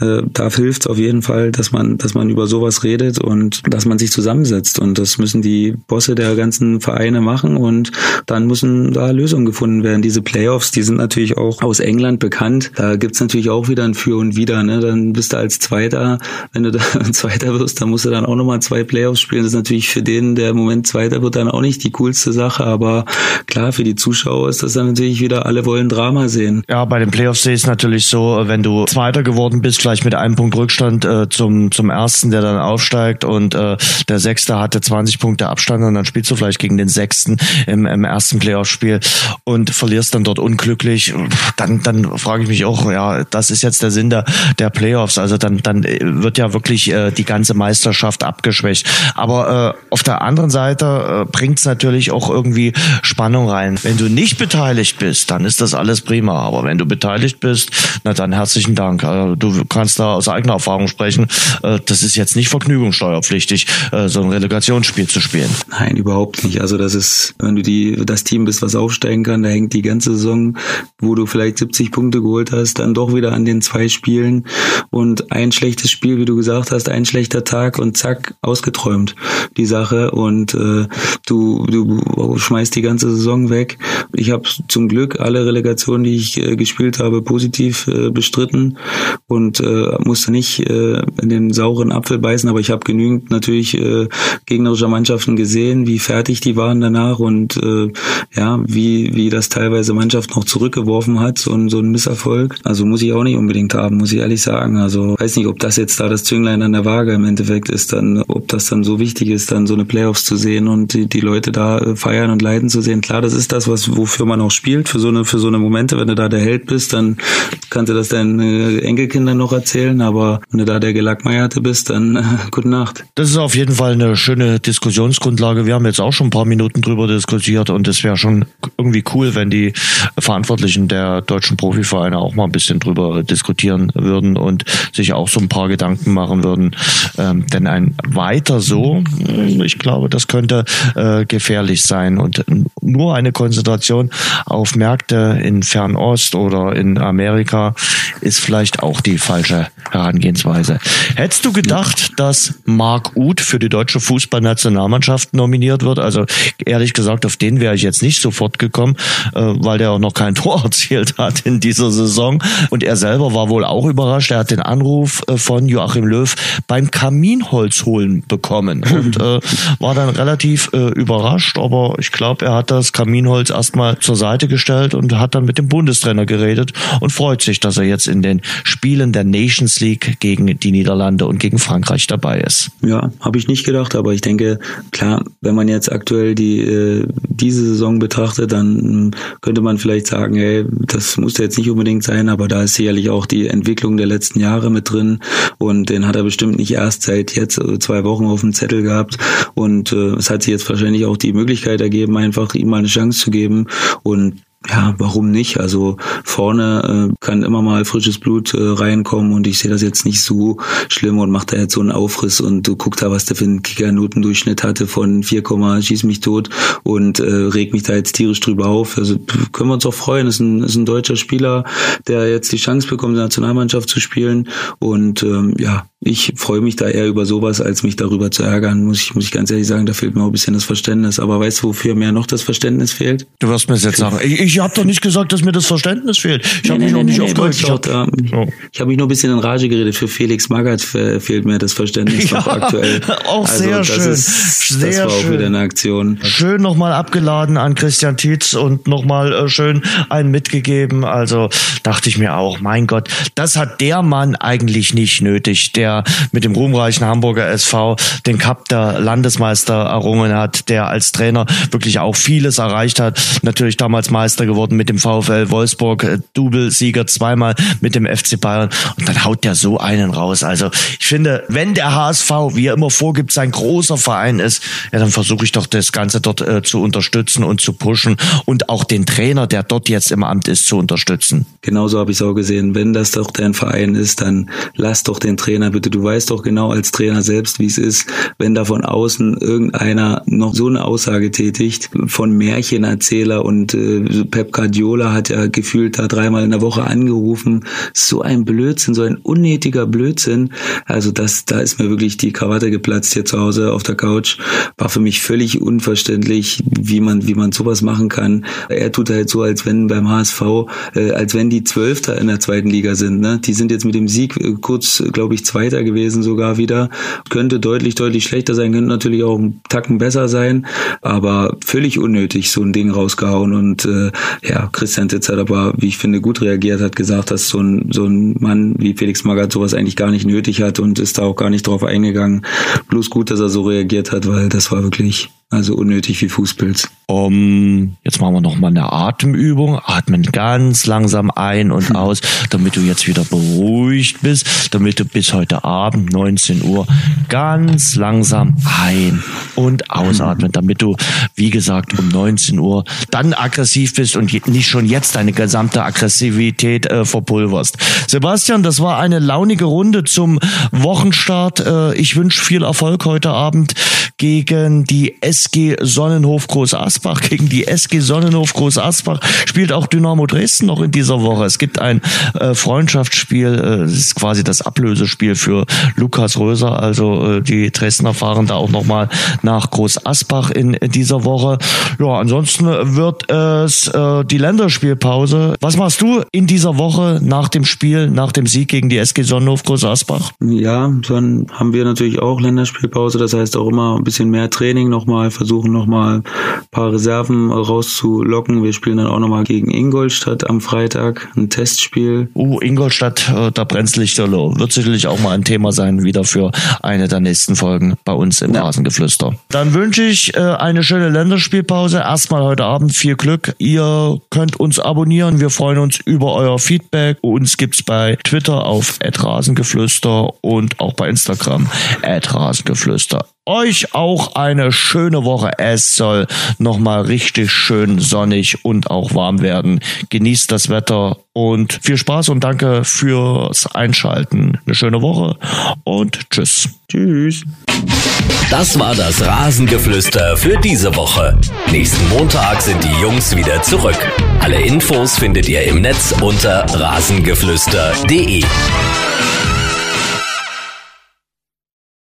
S3: äh, da hilft es auf jeden Fall, dass man, dass man über sowas redet und dass man sich zusammensetzt und das müssen die Bosse der ganzen Vereine machen und dann müssen da Lösungen gefunden werden. Diese Playoffs, die sind natürlich auch aus England bekannt. Da gibt's natürlich auch wieder ein Für und Wider. Ne? Dann bist du als Zweiter, wenn du da *laughs* Zweiter wirst, dann musst du dann auch nochmal zwei Playoffs spielen. Das ist natürlich für den, der im Moment Zweiter wird, dann auch nicht die coolste Sache, aber klar, für die Zuschauer ist das dann natürlich wieder, alle wollen Drama sehen.
S2: Ja, bei den Playoffs sehe ich es natürlich so, wenn du Zweiter geworden bist, vielleicht mit einem Punkt Rückstand äh, zum, zum Ersten, der dann aufsteigt und äh, der Sechste hatte 20 Punkte Abstand und dann spielst du vielleicht gegen den Sechsten im, im ersten Playoff-Spiel und verlierst dann dort unglücklich, dann, dann frage ich mich auch, ja, das ist jetzt der Sinn der, der Playoffs. Also dann, dann wird ja wirklich äh, die ganze Meisterschaft abgeschwächt. Aber äh, auf der anderen Seite äh, bringt es natürlich auch irgendwie Spannung rein. Wenn du nicht beteiligt bist, dann ist das alles prima. Aber wenn du beteiligt bist, na dann herzlichen Dank. Also, du kannst da aus eigener Erfahrung sprechen. Äh, das ist jetzt nicht vergnügungssteuerpflichtig, äh, so ein Relegationsspiel zu spielen.
S3: Nein, überhaupt nicht. Also das ist, wenn du die, das Team bist, was aufsteigen kann, da hängt die ganze Saison, wo du vielleicht 70 Punkte geholt hast, dann doch wieder an den zwei Spielen und ein schlechtes Spiel, wie du gesagt hast, ein schlechter Tag und zack, ausgeträumt die Sache und äh, du, du schmeißt die ganze Saison weg. Ich habe zum Glück alle Relegationen, die ich äh, gespielt habe, positiv äh, bestritten und äh, musste nicht äh, in den sauren Apfel beißen, aber ich habe genügend natürlich äh, gegnerischer Mannschaften gesehen, wie fertig die waren danach und äh, ja, wie, wie das teilweise Mannschaft noch zurückgeworfen hat, so ein, so ein Misserfolg. Also muss ich auch nicht unbedingt haben, muss ich ehrlich sagen. Also weiß nicht, ob das jetzt da das Zünglein an der Waage im Endeffekt ist, dann, ob das dann so wichtig ist, dann so eine Playoffs zu sehen und die, die Leute da feiern und leiden zu sehen. Klar, das ist das, was wofür man auch spielt, für so eine für so eine Momente. Wenn du da der Held bist, dann kannst du das deinen äh, Enkelkindern noch erzählen. Aber wenn du da der Gelackmeierte bist, dann äh, *laughs* gute Nacht.
S2: Das ist auf jeden Fall eine schöne Diskussionsgrundlage. Wir haben jetzt auch schon ein paar Minuten drüber diskutiert und es wäre schon irgendwie cool, wenn die Verantwortlichen der deutschen Profivereine auch mal ein bisschen drüber diskutieren würden und sich auch so ein paar Gedanken machen würden. Ähm, denn ein weiter so, ich glaube, das könnte äh, gefährlich sein. Und nur eine Konzentration auf Märkte in Fernost oder in Amerika ist vielleicht auch die falsche Herangehensweise. Hättest du gedacht, dass Marc Uth für die deutsche Fußballnationalmannschaft nominiert wird? Also ehrlich gesagt, auf den wäre ich jetzt nicht sofort gekommen, äh, weil der auch noch kein *laughs* Tor erzielt hat in dieser Saison. Und er selber war wohl auch überrascht. Er hat den Anruf äh, von Joachim Löw beim Kaminholz holen bekommen und äh, war dann relativ äh, überrascht. Aber ich glaube, er hat das Kaminholz erstmal zur Seite gestellt und hat dann mit dem Bundestrainer geredet und freut sich, dass er jetzt in den Spielen der Nations League gegen die Niederlande und gegen Frankreich dabei ist.
S3: Ja, habe ich nicht gedacht, aber ich denke, klar, wenn man jetzt aktuell die äh, diese Saison betrachtet, dann könnte man vielleicht sagen, hey, das muss jetzt nicht unbedingt sein, aber da ist sicherlich auch die Entwicklung der letzten Jahre mit drin und den hat er bestimmt nicht erst seit jetzt äh, zwei Wochen auf dem Zettel gehabt und äh, es hat sich jetzt wahrscheinlich auch die Möglichkeit ergeben, einfach ihm mal eine Chance zu geben und ja, warum nicht? Also vorne äh, kann immer mal frisches Blut äh, reinkommen und ich sehe das jetzt nicht so schlimm und macht da jetzt so einen Aufriss und du guckst da, was der für einen Kicker-Notendurchschnitt hatte von 4, schieß mich tot und äh, reg mich da jetzt tierisch drüber auf. Also können wir uns auch freuen. Das ist ein, ist ein deutscher Spieler, der jetzt die Chance bekommt, in der Nationalmannschaft zu spielen und ähm, ja, ich freue mich da eher über sowas, als mich darüber zu ärgern, muss ich, muss ich ganz ehrlich sagen, da fehlt mir auch ein bisschen das Verständnis. Aber weißt du, wofür mir noch das Verständnis fehlt?
S2: Du wirst mir jetzt sagen, ich, ich habe doch nicht gesagt, dass mir das Verständnis fehlt. Ich habe mich noch nicht nee, aufgeregt.
S3: Ich, habe so. hab mich nur ein bisschen in Rage geredet. Für Felix Magath fehlt mir das Verständnis *laughs* ja, noch aktuell.
S2: Auch also, sehr schön.
S3: Ist,
S2: sehr
S3: das war auch
S2: schön.
S3: wieder eine Aktion.
S2: Schön nochmal abgeladen an Christian Tietz und nochmal äh, schön einen mitgegeben. Also dachte ich mir auch, mein Gott, das hat der Mann eigentlich nicht nötig, der mit dem Ruhm ruhmreichen Hamburger SV den Cup der Landesmeister errungen hat, der als Trainer wirklich auch vieles erreicht hat. Natürlich damals Meister geworden mit dem VfL Wolfsburg, äh, Double-Sieger zweimal mit dem FC Bayern und dann haut der so einen raus. Also ich finde, wenn der HSV, wie er immer vorgibt, sein großer Verein ist, ja, dann versuche ich doch das Ganze dort äh, zu unterstützen und zu pushen und auch den Trainer, der dort jetzt im Amt ist, zu unterstützen.
S3: Genauso habe ich es auch gesehen. Wenn das doch dein Verein ist, dann lass doch den Trainer bitte. Du weißt doch genau, genau als Trainer selbst, wie es ist, wenn da von außen irgendeiner noch so eine Aussage tätigt von Märchenerzähler und äh, Pep Guardiola hat ja gefühlt da dreimal in der Woche angerufen. So ein Blödsinn, so ein unnötiger Blödsinn. Also das, da ist mir wirklich die Krawatte geplatzt hier zu Hause auf der Couch. War für mich völlig unverständlich, wie man, wie man sowas machen kann. Er tut halt so, als wenn beim HSV, äh, als wenn die Zwölfter in der zweiten Liga sind. Ne? Die sind jetzt mit dem Sieg äh, kurz, glaube ich, Zweiter gewesen sogar wieder. Könnte deutlich, deutlich schlechter sein, könnte natürlich auch einen Tacken besser sein, aber völlig unnötig so ein Ding rausgehauen. Und äh, ja, Christian hat aber, wie ich finde, gut reagiert, hat gesagt, dass so ein, so ein Mann wie Felix Magath sowas eigentlich gar nicht nötig hat und ist da auch gar nicht drauf eingegangen. Bloß gut, dass er so reagiert hat, weil das war wirklich also unnötig wie Fußpilz.
S2: Um, jetzt machen wir noch mal eine Atemübung. Atmen ganz langsam ein und hm. aus, damit du jetzt wieder beruhigt bist, damit du bis heute Abend 19 Uhr ganz langsam ein und ausatmen, damit du, wie gesagt, um 19 Uhr dann aggressiv bist und nicht schon jetzt deine gesamte Aggressivität äh, verpulverst. Sebastian, das war eine launige Runde zum Wochenstart. Äh, ich wünsche viel Erfolg heute Abend gegen die SG Sonnenhof Groß Asbach. *laughs* Gegen die SG Sonnenhof Groß Asbach spielt auch Dynamo Dresden noch in dieser Woche. Es gibt ein äh, Freundschaftsspiel, äh, ist quasi das Ablösespiel für Lukas Röser. Also äh, die Dresdner fahren da auch nochmal nach Groß Asbach in, in dieser Woche. Ja, ansonsten wird es äh, die Länderspielpause. Was machst du in dieser Woche nach dem Spiel, nach dem Sieg gegen die SG Sonnenhof Groß Asbach?
S3: Ja, dann haben wir natürlich auch Länderspielpause. Das heißt auch immer ein bisschen mehr Training nochmal versuchen nochmal ein paar Reserven rauszulocken. Wir spielen dann auch nochmal gegen Ingolstadt am Freitag, ein Testspiel.
S2: Uh, Ingolstadt, äh, da brennt's Lichterloh. Wird sicherlich auch mal ein Thema sein, wieder für eine der nächsten Folgen bei uns im ja. Rasengeflüster. Dann wünsche ich äh, eine schöne Länderspielpause. Erstmal heute Abend viel Glück. Ihr könnt uns abonnieren. Wir freuen uns über euer Feedback. Uns gibt's bei Twitter auf @rasengeflüster und auch bei Instagram @rasengeflüster euch auch eine schöne Woche. Es soll nochmal richtig schön sonnig und auch warm werden. Genießt das Wetter und viel Spaß und danke fürs Einschalten. Eine schöne Woche und tschüss.
S3: Tschüss.
S1: Das war das Rasengeflüster für diese Woche. Nächsten Montag sind die Jungs wieder zurück. Alle Infos findet ihr im Netz unter rasengeflüster.de.